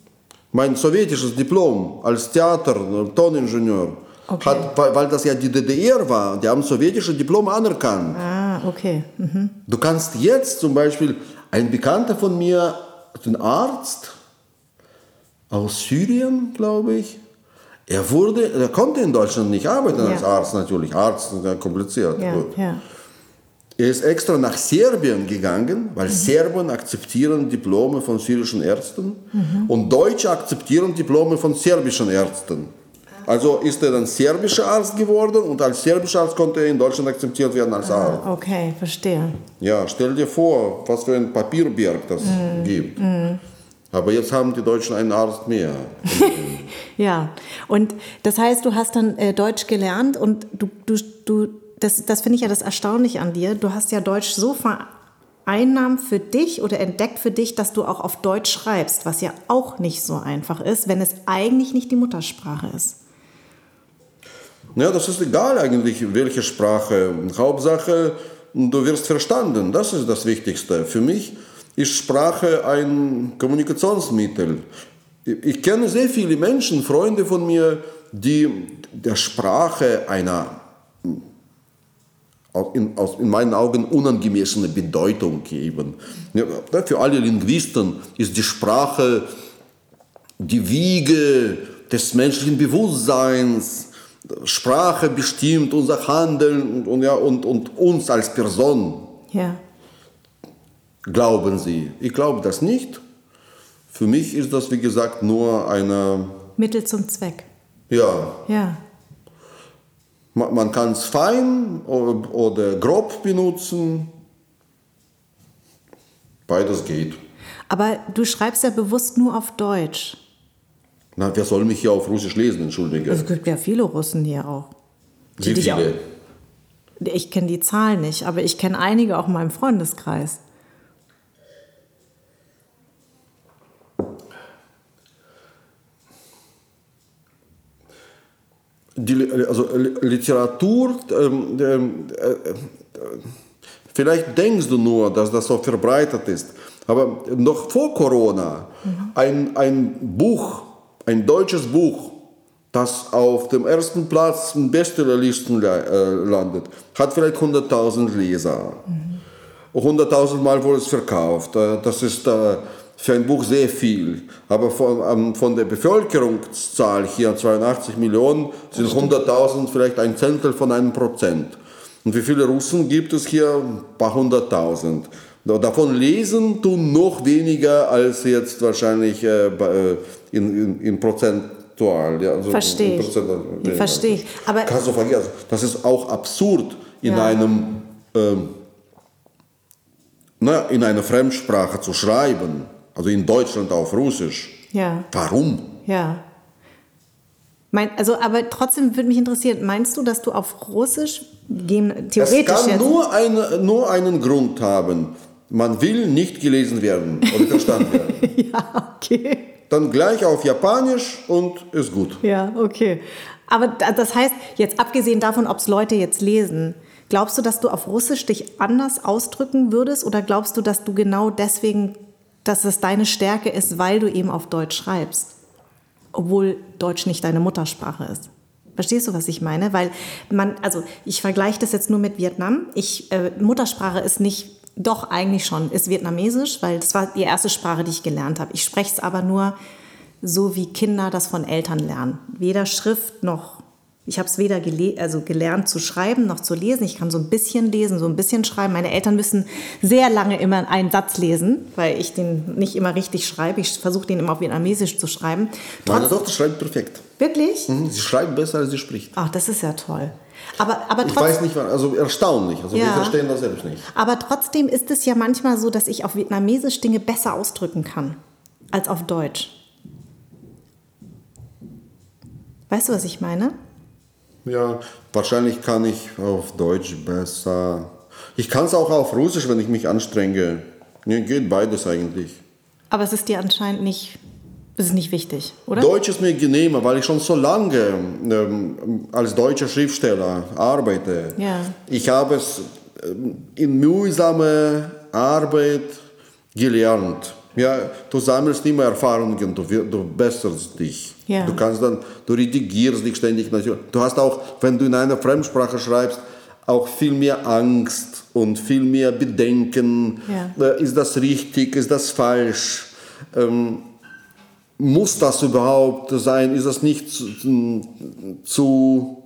Mein sowjetisches Diplom als Theater, Toningenieur, okay. hat, weil, das ja die DDR war, die haben sowjetische Diplome anerkannt. Ah, okay. Mhm. Du kannst jetzt zum Beispiel, ein Bekannter von mir, ein Arzt aus Syrien, glaube ich, er wurde, er konnte in Deutschland nicht arbeiten ja. als Arzt natürlich. Arzt ist ja kompliziert. Ja, ja. Er ist extra nach Serbien gegangen, weil mhm. Serben akzeptieren Diplome von syrischen Ärzten mhm. und Deutsche akzeptieren Diplome von serbischen Ärzten. Also ist er dann serbischer Arzt geworden und als serbischer Arzt konnte er in Deutschland akzeptiert werden als ah, Arzt. Okay, verstehe. Ja, stell dir vor, was für ein Papierberg das mhm. gibt. Mhm. Aber jetzt haben die Deutschen einen Arzt mehr. ja, und das heißt, du hast dann äh, Deutsch gelernt und du, du, du das, das finde ich ja das Erstaunliche an dir. Du hast ja Deutsch so vereinnahmt für dich oder entdeckt für dich, dass du auch auf Deutsch schreibst, was ja auch nicht so einfach ist, wenn es eigentlich nicht die Muttersprache ist. Ja, das ist egal eigentlich, welche Sprache. Hauptsache, du wirst verstanden. Das ist das Wichtigste. Für mich ist Sprache ein Kommunikationsmittel. Ich kenne sehr viele Menschen, Freunde von mir, die der Sprache einer in, aus, in meinen Augen unangemessene Bedeutung geben. Ja, für alle Linguisten ist die Sprache die Wiege des menschlichen Bewusstseins. Sprache bestimmt unser Handeln und, und, ja, und, und uns als Person. Ja. Glauben Sie? Ich glaube das nicht. Für mich ist das, wie gesagt, nur eine... Mittel zum Zweck. Ja. Ja. Man kann es fein oder grob benutzen. Beides geht. Aber du schreibst ja bewusst nur auf Deutsch. Na, wer soll mich hier auf Russisch lesen, entschuldige? Es gibt ja viele Russen hier auch. Wie viele? Auch, ich kenne die Zahlen nicht, aber ich kenne einige auch in meinem Freundeskreis. Die, also Literatur, ähm, ähm, äh, vielleicht denkst du nur, dass das so verbreitet ist, aber noch vor Corona, mhm. ein, ein Buch, ein deutsches Buch, das auf dem ersten Platz in Bestsellerlisten äh, landet, hat vielleicht 100.000 Leser. Mhm. 100.000 Mal wurde es verkauft. Äh, das ist äh, für ein Buch sehr viel. Aber von, von der Bevölkerungszahl hier, 82 Millionen, sind 100.000 vielleicht ein Zehntel von einem Prozent. Und wie viele Russen gibt es hier? Ein paar hunderttausend. Davon lesen tun noch weniger als jetzt wahrscheinlich äh, äh, in, in, in prozentual. Ja, also Verstehe ich. Ja, Verstehe ich. Aber Kannst du vergessen, das ist auch absurd in ja. einem ähm, na, in einer Fremdsprache zu schreiben, also in Deutschland auf Russisch. Ja. Warum? Ja. Mein, also, aber trotzdem würde mich interessieren, meinst du, dass du auf Russisch gehen, theoretisch Es kann nur, eine, nur einen Grund haben. Man will nicht gelesen werden oder verstanden werden. ja, okay. Dann gleich auf Japanisch und ist gut. Ja, okay. Aber das heißt, jetzt abgesehen davon, ob es Leute jetzt lesen, glaubst du, dass du auf Russisch dich anders ausdrücken würdest oder glaubst du, dass du genau deswegen, dass es deine Stärke ist, weil du eben auf Deutsch schreibst? obwohl Deutsch nicht deine Muttersprache ist. Verstehst du, was ich meine? Weil man, also ich vergleiche das jetzt nur mit Vietnam. Ich, äh, Muttersprache ist nicht, doch eigentlich schon, ist Vietnamesisch, weil das war die erste Sprache, die ich gelernt habe. Ich spreche es aber nur so, wie Kinder das von Eltern lernen. Weder Schrift noch ich habe es weder gele also gelernt zu schreiben noch zu lesen. Ich kann so ein bisschen lesen, so ein bisschen schreiben. Meine Eltern müssen sehr lange immer einen Satz lesen, weil ich den nicht immer richtig schreibe. Ich versuche den immer auf Vietnamesisch zu schreiben. Meine Tochter schreibt perfekt. Wirklich? Mhm, sie schreibt besser, als sie spricht. Ach, das ist ja toll. Aber, aber ich weiß nicht, also erstaunlich. Also ja, wir verstehen das selbst nicht. Aber trotzdem ist es ja manchmal so, dass ich auf Vietnamesisch Dinge besser ausdrücken kann als auf Deutsch. Weißt du, was ich meine? Ja, wahrscheinlich kann ich auf Deutsch besser. Ich kann es auch auf Russisch, wenn ich mich anstrenge. Ja, geht beides eigentlich. Aber es ist dir anscheinend nicht, es ist nicht wichtig, oder? Deutsch ist mir genehmer, weil ich schon so lange ähm, als deutscher Schriftsteller arbeite. Ja. Ich habe es ähm, in mühsamer Arbeit gelernt. Ja, du sammelst immer Erfahrungen, du, du besserst dich. Ja. Du kannst dann, du redigierst dich ständig. Du hast auch, wenn du in einer Fremdsprache schreibst, auch viel mehr Angst und viel mehr Bedenken. Ja. Äh, ist das richtig? Ist das falsch? Ähm, muss das überhaupt sein? Ist das nicht zu, zu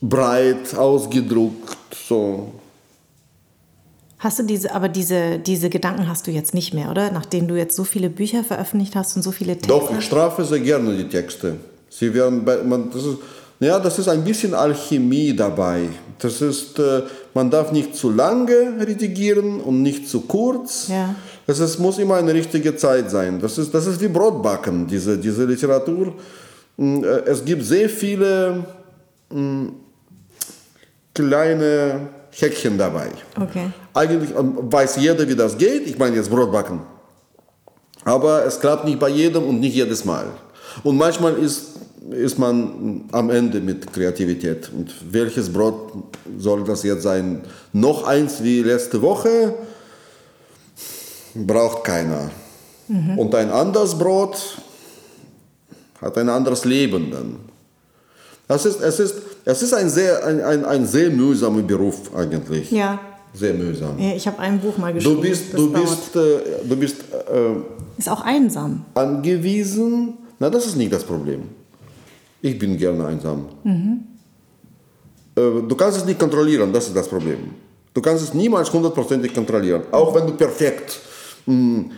breit ausgedruckt? So. Hast du diese, aber diese, diese Gedanken hast du jetzt nicht mehr, oder? Nachdem du jetzt so viele Bücher veröffentlicht hast und so viele Texte. Doch, ich strafe sehr gerne die Texte. Sie werden bei, man, das ist, ja, das ist ein bisschen Alchemie dabei. Das ist, äh, man darf nicht zu lange redigieren und nicht zu kurz. Ja. Das ist, muss immer eine richtige Zeit sein. Das ist, das ist wie Brotbacken, diese, diese Literatur. Mm, äh, es gibt sehr viele mh, mm, kleine Häkchen dabei. Okay. Eigentlich ähm, weiß jeder, wie das geht. Ich meine jetzt Brotbacken. Aber es klappt nicht bei jedem und nicht jedes Mal. Und manchmal ist, ist man am Ende mit Kreativität. Und welches Brot soll das jetzt sein? Noch eins wie letzte Woche? Braucht keiner. Mhm. Und ein anderes Brot hat ein anderes Leben dann. Das ist, es, ist, es ist ein sehr, ein, ein, ein sehr mühsamer Beruf eigentlich. Ja. Sehr mühsam. Ich habe ein Buch mal geschrieben. Du bist, du bist, äh, du bist äh, ist auch einsam. Angewiesen. Na, das ist nicht das Problem. Ich bin gerne einsam. Mhm. Äh, du kannst es nicht kontrollieren, das ist das Problem. Du kannst es niemals hundertprozentig kontrollieren. Auch wenn du perfekt mh, hm,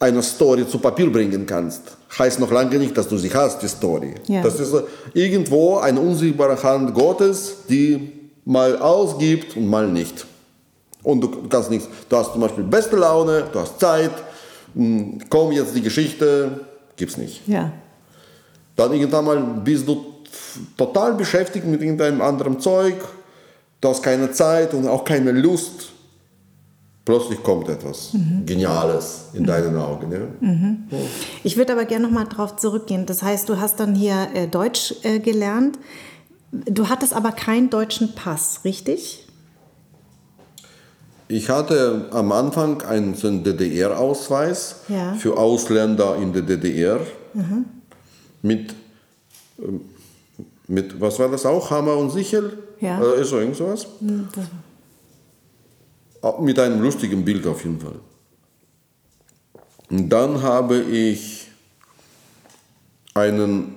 eine Story zu Papier bringen kannst, heißt noch lange nicht, dass du sie hast, die Story. Ja. Das ist irgendwo eine unsichtbare Hand Gottes, die mal ausgibt und mal nicht. Und du kannst nichts. Du hast zum Beispiel beste Laune, du hast Zeit, hm, komm jetzt die Geschichte, gibt's nicht. Ja. Dann irgendwann mal bist du total beschäftigt mit irgendeinem anderen Zeug, du hast keine Zeit und auch keine Lust. Plötzlich kommt etwas mhm. Geniales in mhm. deinen Augen. Ja? Mhm. Ich würde aber gerne nochmal darauf zurückgehen. Das heißt, du hast dann hier äh, Deutsch äh, gelernt. Du hattest aber keinen deutschen Pass, richtig? Ich hatte am Anfang einen, so einen DDR-Ausweis ja. für Ausländer in der DDR mhm. mit, ähm, mit, was war das auch, Hammer und Sichel? Ja. Oder ist so irgend sowas? Mhm. Mit einem lustigen Bild auf jeden Fall. Und dann habe ich einen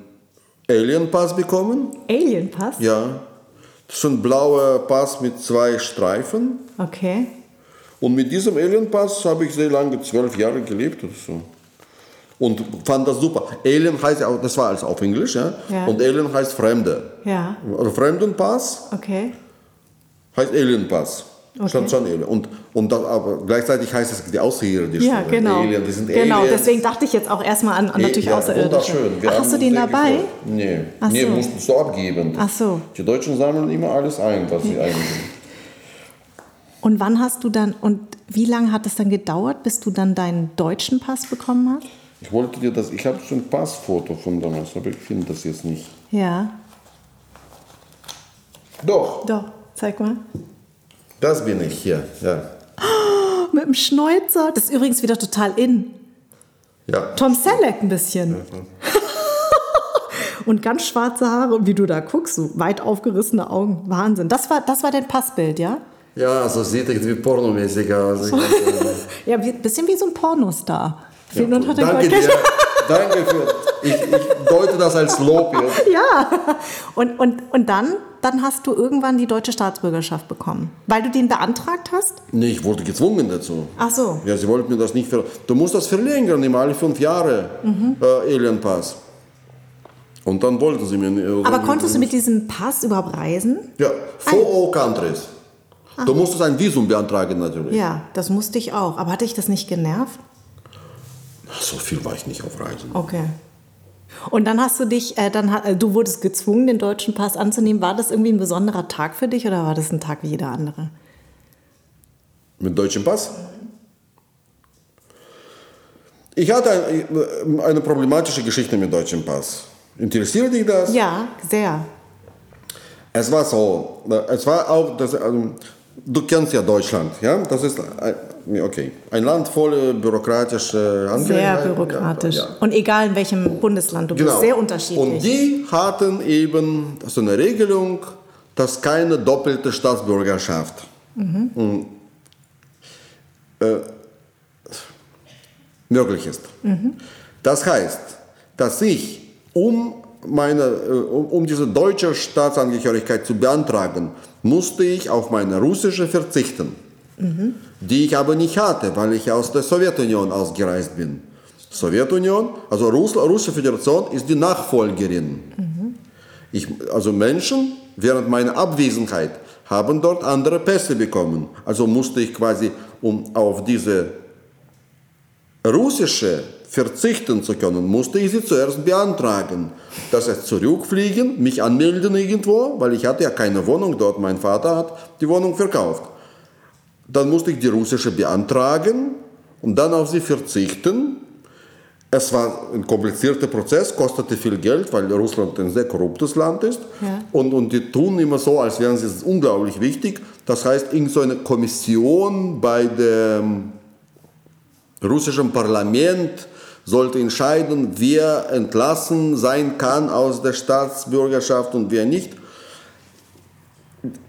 Alien-Pass bekommen. Alien-Pass? Ja. Das ist ein blauer Pass mit zwei Streifen. Okay. Und mit diesem Alienpass habe ich sehr lange, zwölf Jahre gelebt oder so. Und fand das super. Alien heißt ja auch, das war alles auf Englisch, ja. Ja. Und Alien heißt Fremde. Ja. Fremdenpass Okay. heißt Alienpass. Okay. Stand schon Alien. Und, und das, aber gleichzeitig heißt es die Außerirdischen. Ja, genau. Alien, die sind genau, Aliens. deswegen dachte ich jetzt auch erstmal an, an natürlich ja, Außerirdische. Wunderschön. Wir Ach, hast du den dabei? gefreut. Nee, Ach nee so. musstest du abgeben. Ach so. Die Deutschen sammeln immer alles ein, was sie eingeben. Und wann hast du dann, und wie lange hat es dann gedauert, bis du dann deinen deutschen Pass bekommen hast? Ich wollte dir das, ich habe schon ein Passfoto von damals, aber ich finde das jetzt nicht. Ja. Doch, Doch, zeig mal. Das bin ich hier. Ja. Mit dem Schnäuzer. Das ist übrigens wieder total in. ja. Tom Selleck ein bisschen. Und ganz schwarze Haare. Und wie du da guckst, so weit aufgerissene Augen. Wahnsinn. Das war, das war dein Passbild, ja? Ja, also sieht irgendwie pornomäßig aus. Ja, ein bisschen wie so ein Pornostar. Der Danke dir. Danke für. Ich, ich deute das als Lob jetzt. Ja. Und, und, und dann, dann hast du irgendwann die deutsche Staatsbürgerschaft bekommen. Weil du den beantragt hast? Nee, ich wurde gezwungen dazu. Ach so. Ja, sie wollten mir das nicht ver... Du musst das verlängern, immer alle fünf Jahre, äh, Alienpass. Und dann wollten sie mir... nicht- Aber konntest du mit diesem Pass überhaupt reisen? Ja, for all countries. Du musstest ein Visum beantragen natürlich. Ja, das musste ich auch. Aber hatte ich das nicht genervt? So viel war ich nicht auf Reisen. Okay. Und dann hast du dich, äh, dann äh, du wurdest gezwungen, den deutschen Pass anzunehmen. War das irgendwie ein besonderer Tag für dich oder war das ein Tag wie jeder andere? Mit deutschem Pass? Ich hatte ein, eine problematische Geschichte mit deutschem Pass. Interessiert dich das? Ja, sehr. Es war so, äh, es war auch, das, ähm, du kennst ja Deutschland, ja? Das ist, ein, okay, ein Land voller bürokratische Sehr Angelegenheiten. bürokratisch. Ja, ja. Und egal in welchem Bundesland, du Genau. bist sehr unterschiedlich. Und die hatten eben so eine Regelung, dass keine doppelte Staatsbürgerschaft mm, äh, möglich ist. Das heißt, dass ich, um, meine, äh, um diese deutsche Staatsangehörigkeit zu beantragen, musste ich auf meine russische verzichten, die ich aber nicht hatte, weil ich aus der Sowjetunion ausgereist bin. Sowjetunion, also Russ Russische Föderation ist die Nachfolgerin. Ich, also Menschen während meiner Abwesenheit haben dort andere Pässe bekommen. Also musste ich quasi, um auf diese russische verzichten zu können, musste ich sie zuerst beantragen. Das heißt, zurückfliegen, mich anmelden irgendwo, weil ich hatte ja keine Wohnung dort. Mein Vater hat die Wohnung verkauft. Dann musste ich die russische beantragen und dann auf sie verzichten. Es war ein komplizierter Prozess, kostete viel Geld, weil Russland ein sehr korruptes Land ist. Ja. Und, und die tun immer so, als wären sie unglaublich wichtig. Das heißt, irgend so eine Kommission bei dem russischen Parlament sollte entscheiden, wer entlassen sein kann aus der Staatsbürgerschaft und wer nicht.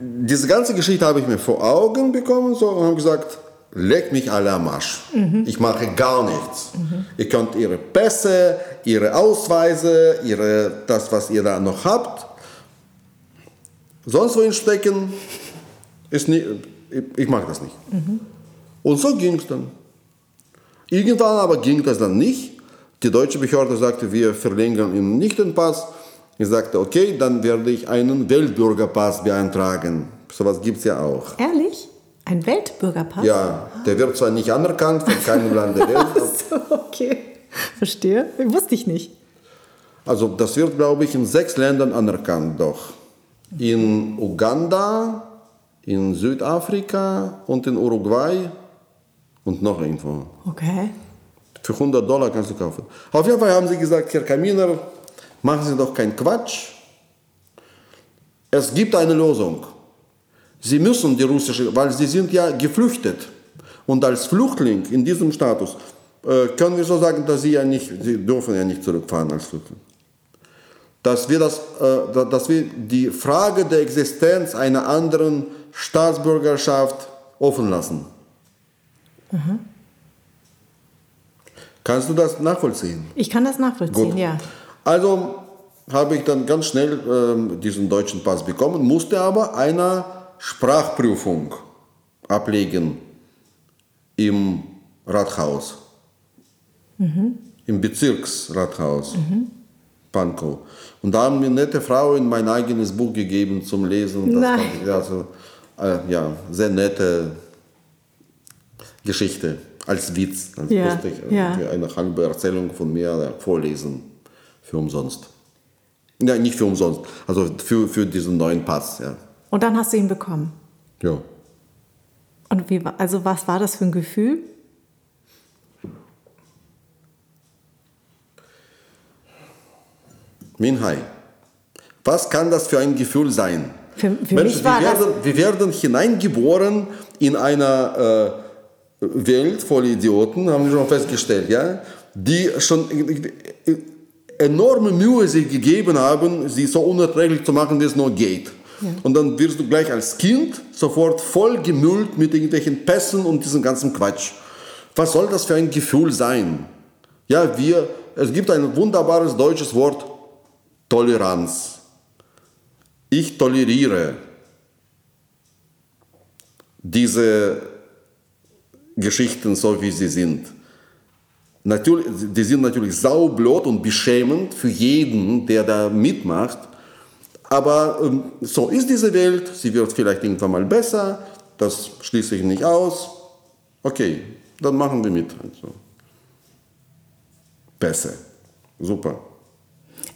Diese ganze Geschichte habe ich mir vor Augen bekommen so, und habe gesagt, leckt mich alle am Arsch. Ich mache gar nichts. Ihr könnt ihre Pässe, ihre Ausweise, ihre, das, was ihr da noch habt, sonst wohin stecken, ist nie, ich, ich mag das nicht. Und so ging es dann. Irgendwann aber ging das dann nicht. Die deutsche Behörde sagte, wir verlängern Ihnen nicht den Pass. Ich sagte, okay, dann werde ich einen Weltbürgerpass beantragen. Sowas gibt es ja auch. Ehrlich? Ein Weltbürgerpass? Ja, der wird zwar nicht anerkannt von keinem Land der Welt. So, okay. Verstehe. Wusste ich nicht. Also das wird, glaube ich, in sechs Ländern anerkannt doch. In Uganda, in Südafrika und in Uruguay und noch irgendwo. Okay. Für 100 Dollar kannst du kaufen. Auf jeden Fall haben sie gesagt, Herr Kaminer, machen Sie doch keinen Quatsch. Es gibt eine Lösung. Sie müssen die russische, weil Sie sind ja geflüchtet. Und als Flüchtling in diesem Status äh, können wir so sagen, dass Sie ja nicht, Sie dürfen ja nicht zurückfahren als Flüchtling. Dass wir, das, äh, da- dass wir die Frage der Existenz einer anderen Staatsbürgerschaft offen lassen. Kannst du das nachvollziehen? Ich kann das nachvollziehen, Gut. ja. Also habe ich dann ganz schnell ähm, diesen deutschen Pass bekommen, musste aber einer Sprachprüfung ablegen. im Rathaus. Mhm. Im Bezirksrathaus. Mhm. Pankow. Und da haben mir nette Frauen mein eigenes Buch gegeben zum Lesen. Das ich, also, äh, ja, sehr nette Geschichte. Als Witz. Als Ja, musste ich äh, ja. eine halbe Erzählung von mir äh, vorlesen. Für umsonst. Ja, nicht für umsonst. Also für, für diesen neuen Pass. Ja. Und dann hast du ihn bekommen. ja. Und wie war, also was war das für ein Gefühl? Minhai, was kann das für ein Gefühl sein? Für, für Menschen, mich war wir, das. werden, wir werden hineingeboren in einer äh, Welt voll Idioten, haben wir schon festgestellt, ja? die schon enorme Mühe sich gegeben haben, sie so unerträglich zu machen, wie es nur geht. Und dann wirst du gleich als Kind sofort voll gemüllt mit irgendwelchen Pässen und diesem ganzen Quatsch. Was soll das für ein Gefühl sein? Ja, wir, es gibt ein wunderbares deutsches Wort, Toleranz. Ich toleriere diese Geschichten so, wie sie sind. Natürlich, die sind natürlich saublöd und beschämend für jeden, der da mitmacht. Aber ähm, so ist diese Welt. Sie wird vielleicht irgendwann mal besser. Das schließe ich nicht aus. Okay, dann machen wir mit. Also. Besser. Super.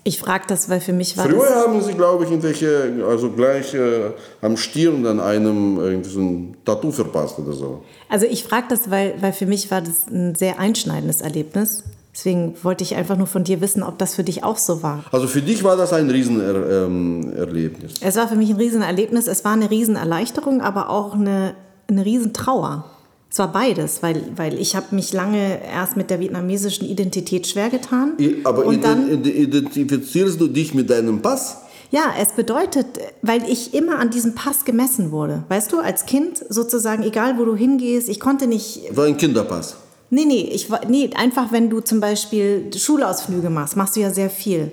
Ich frage das, weil für mich war Früher das. haben sie, glaube ich, irgendwelche, also gleich äh, am Stirn dann einem irgendwie so ein Tattoo verpasst oder so. Also ich frage das, weil, weil für mich war das ein sehr einschneidendes Erlebnis. Deswegen wollte ich einfach nur von dir wissen, ob das für dich auch so war. Also für dich war das ein Riesenerlebnis. Ähm. Es war für mich ein Riesenerlebnis. Es war eine Riesenerleichterung, aber auch eine, eine Riesentrauer. Es war beides, weil, weil ich habe mich lange erst mit der vietnamesischen Identität schwer getan. Aber und dann, ident- identifizierst du dich mit deinem Pass? ja, es bedeutet, weil ich immer an diesem Pass gemessen wurde. Weißt du, als Kind sozusagen, egal wo du hingehst, ich konnte nicht War ein Kinderpass. Nee, nee, ich, nee, einfach wenn du zum Beispiel Schulausflüge machst, machst du ja sehr viel.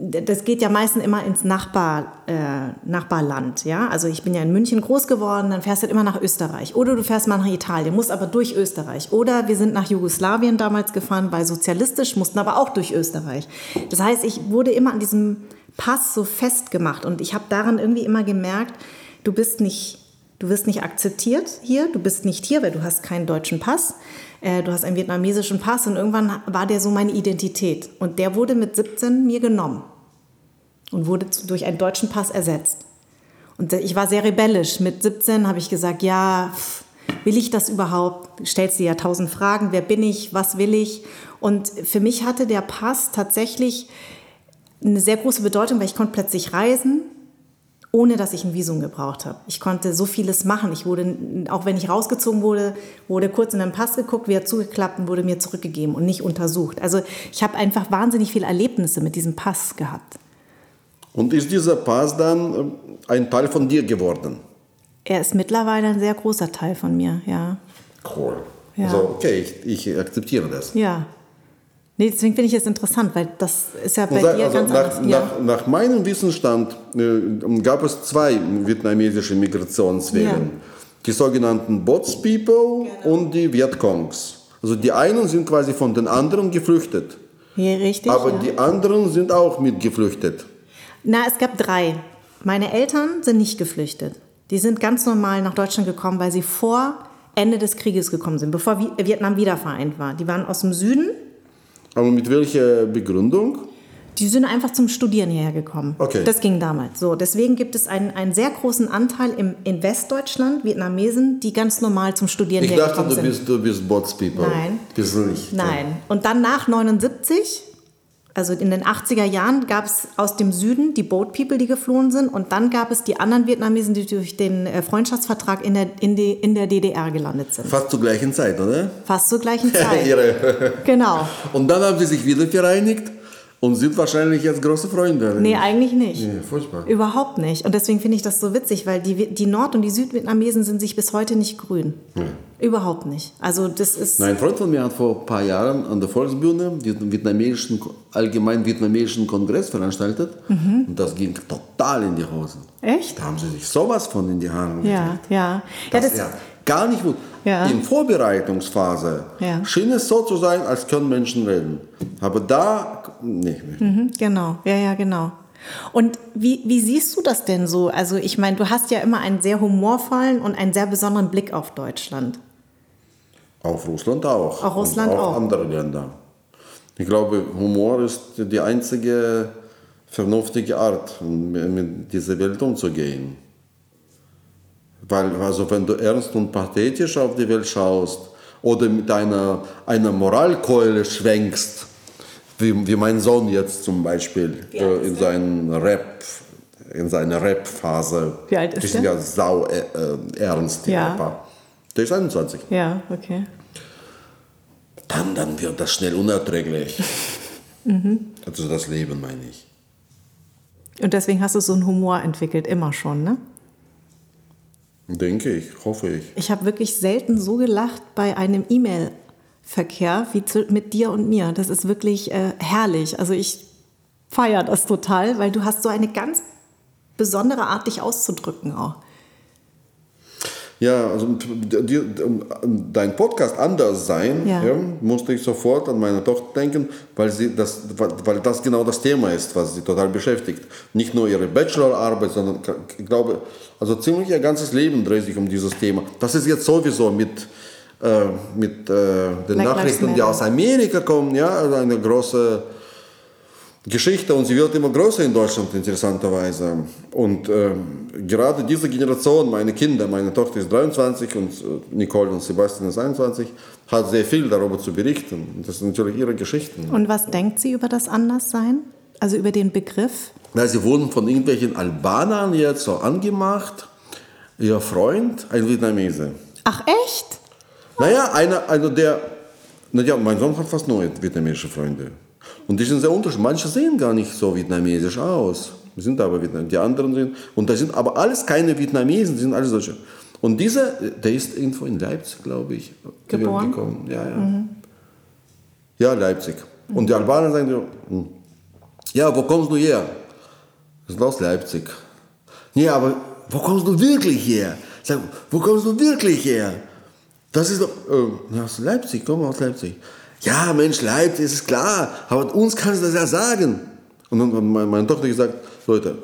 Das geht ja meistens immer ins Nachbar, äh, Nachbarland, ja. Also ich bin ja in München groß geworden, dann fährst du halt immer nach Österreich. Oder du fährst mal nach Italien, musst aber durch Österreich. Oder wir sind nach Jugoslawien damals gefahren, weil sozialistisch, mussten aber auch durch Österreich. Das heißt, ich wurde immer an diesem Pass so festgemacht und ich habe daran irgendwie immer gemerkt, du bist nicht Du wirst nicht akzeptiert hier, du bist nicht hier, weil du hast keinen deutschen Pass. Äh, du hast einen vietnamesischen Pass und irgendwann war der so meine Identität. Und der wurde mit 17 mir genommen und wurde durch einen deutschen Pass ersetzt. Und ich war sehr rebellisch. Mit 17 habe ich gesagt, ja, will ich das überhaupt? Stellst dir ja tausend Fragen, wer bin ich, was will ich? Und für mich hatte der Pass tatsächlich eine sehr große Bedeutung, weil ich konnte plötzlich reisen, ohne dass ich ein Visum gebraucht habe. Ich konnte so vieles machen. Ich wurde, auch wenn ich rausgezogen wurde, wurde kurz in den Pass geguckt, wieder zugeklappt und wurde mir zurückgegeben und nicht untersucht. Also ich habe einfach wahnsinnig viele Erlebnisse mit diesem Pass gehabt. Und ist dieser Pass dann äh, ein Teil von dir geworden? Er ist mittlerweile ein sehr großer Teil von mir, ja. Cool. Ja. Also, okay, ich, ich akzeptiere das. Ja. Nee, deswegen finde ich es interessant, weil das ist ja bei Und sag- dir also ganz nach, anders. Ja. nach, nach meinem Wissensstand äh, gab es zwei vietnamesische Migrationswellen. Ja. Die sogenannten Bots People und die Vietcongs. Also die einen sind quasi von den anderen geflüchtet, Hier, richtig. aber ja. die anderen sind auch mitgeflüchtet. Na, es gab drei. Meine Eltern sind nicht geflüchtet. Die sind ganz normal nach Deutschland gekommen, weil sie vor Ende des Krieges gekommen sind, bevor Vi- Vietnam wiedervereint war. Die waren aus dem Süden. Aber mit welcher Begründung? Die sind einfach zum Studieren hierher gekommen. Okay. Das ging damals. So, deswegen gibt es einen, einen sehr großen Anteil im, in Westdeutschland, Vietnamesen, die ganz normal zum Studieren Ich hierher dachte, gekommen du sind. bist, du bist Bots People. Nein. Bist du nicht. Nein. Und dann nach 79, also in den 80er Jahren, gab es aus dem Süden die Boat People, die geflohen sind. Und dann gab es die anderen Vietnamesen, die durch den äh, Freundschaftsvertrag in der, in, die, in der DDR gelandet sind. Fast zur gleichen Zeit, oder? Fast zur gleichen Zeit. Genau. Und dann haben sie sich wieder vereinigt und sind wahrscheinlich jetzt große Freunde. Nee, eigentlich nicht. Nee, furchtbar. Überhaupt nicht. Und deswegen finde ich das so witzig, weil die, die Nord- und die Südvietnamesen sind sich bis heute nicht grün. Überhaupt nicht. Also das ist... Nein, ein Freund von mir hat vor ein paar Jahren an der Volksbühne den vietnamesischen, allgemein vietnamesischen Kongress veranstaltet Mhm. und das ging total in die Hose. Echt? Da haben sie sich sowas von in die Haare Ja, ja. ja Das- das, ja. Gar nicht wusste. Ja. In Vorbereitungsphase Ja. schien es so zu sein, als können Menschen reden. Aber da nicht mehr. Mhm, genau, ja, ja, genau. Und wie, wie siehst du das denn so? Also ich meine, du hast ja immer einen sehr humorvollen und einen sehr besonderen Blick auf Deutschland. Auf Russland auch. Auch Russland auch. andere Länder. Ich glaube, Humor ist die einzige vernünftige Art, mit dieser Welt umzugehen. Weil, also wenn du ernst und pathetisch auf die Welt schaust oder mit einer, einer Moralkeule schwenkst, wie, wie mein Sohn jetzt zum Beispiel äh, in seinen Rap, in seiner Rap-Phase. Wie alt ist Die sind der? ja sau äh, äh, ernst, die Ja. Rapper. Der ist 21 Ja, okay. dann, dann wird das schnell unerträglich. Mhm. Also das Leben meine ich. Und deswegen hast du so einen Humor entwickelt, immer schon, ne? Denke ich, hoffe ich. Ich habe wirklich selten so gelacht bei einem E-Mail-Verkehr wie zu, mit dir und mir. Das ist wirklich äh, herrlich. Also ich feiere das total, weil du hast so eine ganz besondere Art, dich auszudrücken auch. Ja, also dein Podcast anders sein, Ja. ja. musste ich sofort an meine Tochter denken, weil, sie das, weil das genau das Thema ist, was sie total beschäftigt. Nicht nur ihre Bachelorarbeit, sondern ich glaube, also ziemlich ihr ganzes Leben dreht sich um dieses Thema. Das ist jetzt sowieso mit, äh, mit äh, den Black Nachrichten, die aus Amerika kommen, ja, also eine große Geschichte und sie wird immer größer in Deutschland interessanterweise. Und ähm, gerade diese Generation, meine Kinder, meine Tochter ist 23 und äh, Nicole und Sebastian ist 21, hat sehr viel darüber zu berichten. Das sind natürlich ihre Geschichten. Und was denkt sie über das Anderssein? Also über den Begriff? Na, sie wurden von irgendwelchen Albanern jetzt so angemacht. Ihr Freund, ein Vietnamese. Ach echt? Naja, einer, also der, naja, mein Sohn hat fast nur vietnamesische Freunde. Und die sind sehr unterschiedlich. Manche sehen gar nicht so vietnamesisch aus. Die sind aber Vietnam, die anderen sind, und das sind aber alles keine Vietnamesen, die sind alles solche. Und dieser, der ist irgendwo in Leipzig, glaube ich, Geboren? gekommen. Ja, ja. Ja, Leipzig. Und die Albaner sagen, so, hm, ja, wo kommst du her? Wir sind aus Leipzig. Ja, aber wo kommst du wirklich her? Sag, wo kommst du wirklich her? Das ist doch, äh, aus Leipzig, komm aus Leipzig. Ja, Mensch, Leipzig, ist klar, aber uns kannst du das ja sagen. Und dann hat meine, Tochter gesagt, Leute,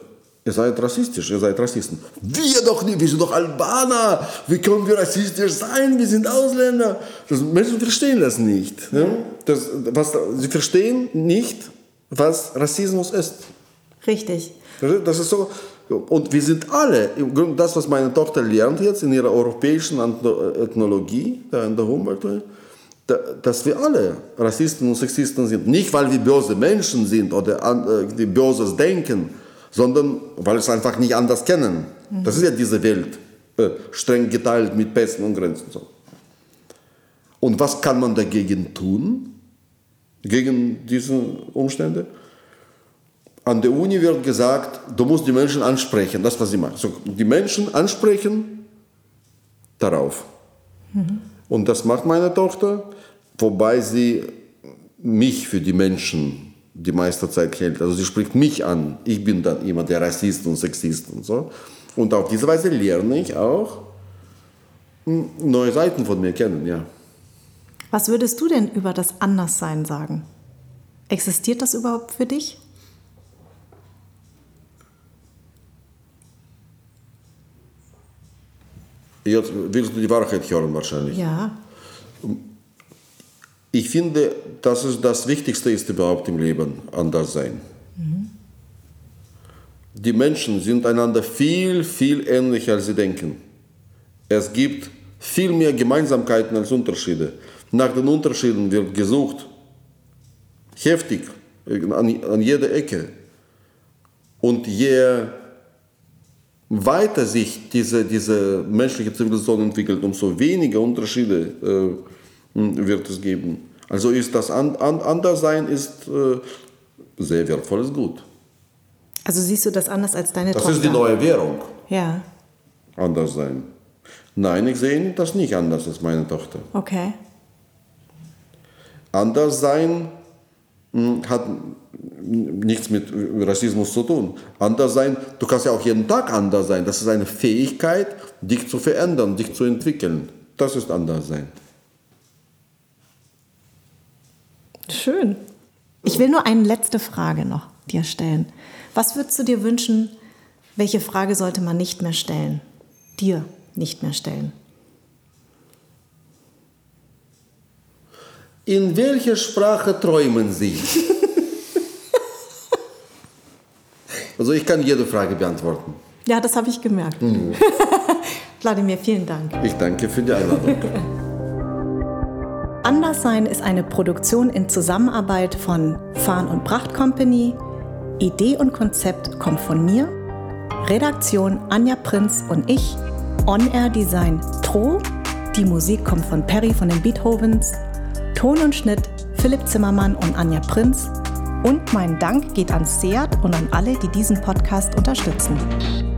ihr seid rassistisch, ihr seid Rassisten. Wir doch nicht, wir sind doch Albaner. Wie können wir rassistisch sein? Wir sind Ausländer. Das, Menschen verstehen das nicht. Ne? Das, was, sie verstehen nicht, was Rassismus ist. Richtig. Das ist so. Und wir sind alle, das, was meine Tochter lernt jetzt in ihrer europäischen Ethno- Ethnologie, da in der Humboldt, dass wir alle Rassisten und Sexisten sind. Nicht, weil wir böse Menschen sind oder an, äh, Böses denken, sondern weil wir es einfach nicht anders kennen. Das ist ja diese Welt, äh, streng geteilt mit Pässen und Grenzen. Und was kann man dagegen tun? Gegen diese Umstände? An der Uni wird gesagt, du musst die Menschen ansprechen, das was sie machen. So, die Menschen ansprechen darauf. Und das macht meine Tochter, wobei sie mich für die Menschen die meiste Zeit hält. Also sie spricht mich an. Ich bin dann immer der Rassist und Sexist und so. Und auf diese Weise lerne ich auch hm, neue Seiten von mir kennen, ja. Was würdest du denn über das Anderssein sagen? Existiert das überhaupt für dich? Jetzt willst du die Wahrheit hören wahrscheinlich. Ja. Ich finde, dass es das Wichtigste ist überhaupt im Leben, anders sein. Die Menschen sind einander viel, viel ähnlicher, als sie denken. Es gibt viel mehr Gemeinsamkeiten als Unterschiede. Nach den Unterschieden wird gesucht. Heftig, an, an jeder Ecke. Und je weiter sich diese, diese menschliche Zivilisation entwickelt, umso weniger Unterschiede äh, wird es geben. Also ist das an, an, Anderssein ist äh, sehr wertvolles Gut. Also siehst du das anders als deine Das Tochter? ist die neue Währung, Ja, Anderssein. Nein, ich sehe das nicht anders als meine Tochter. okay. Anderssein hat nichts mit Rassismus zu tun. Anders sein, du kannst ja auch jeden Tag anders sein. Das ist eine Fähigkeit, dich zu verändern, dich zu entwickeln. Das ist anders sein. Schön. Ich will nur eine letzte Frage noch dir stellen. Was würdest du dir wünschen, welche Frage sollte man nicht mehr stellen? Dir nicht mehr stellen? In welcher Sprache träumen Sie? also ich kann jede Frage beantworten. Ja, das habe ich gemerkt. Mhm. Wladimir, vielen Dank. Ich danke für die Einladung. Anderssein ist eine Produktion in Zusammenarbeit von Farn und Pracht Company. Idee und Konzept kommt von mir. Redaktion Anja Prinz und ich. On-Air Design Tro. Die Musik kommt von Perry von den Beethovens. Ton und Schnitt Philipp Zimmermann und Anja Prinz. Und mein Dank geht an Seat und an alle, die diesen Podcast unterstützen.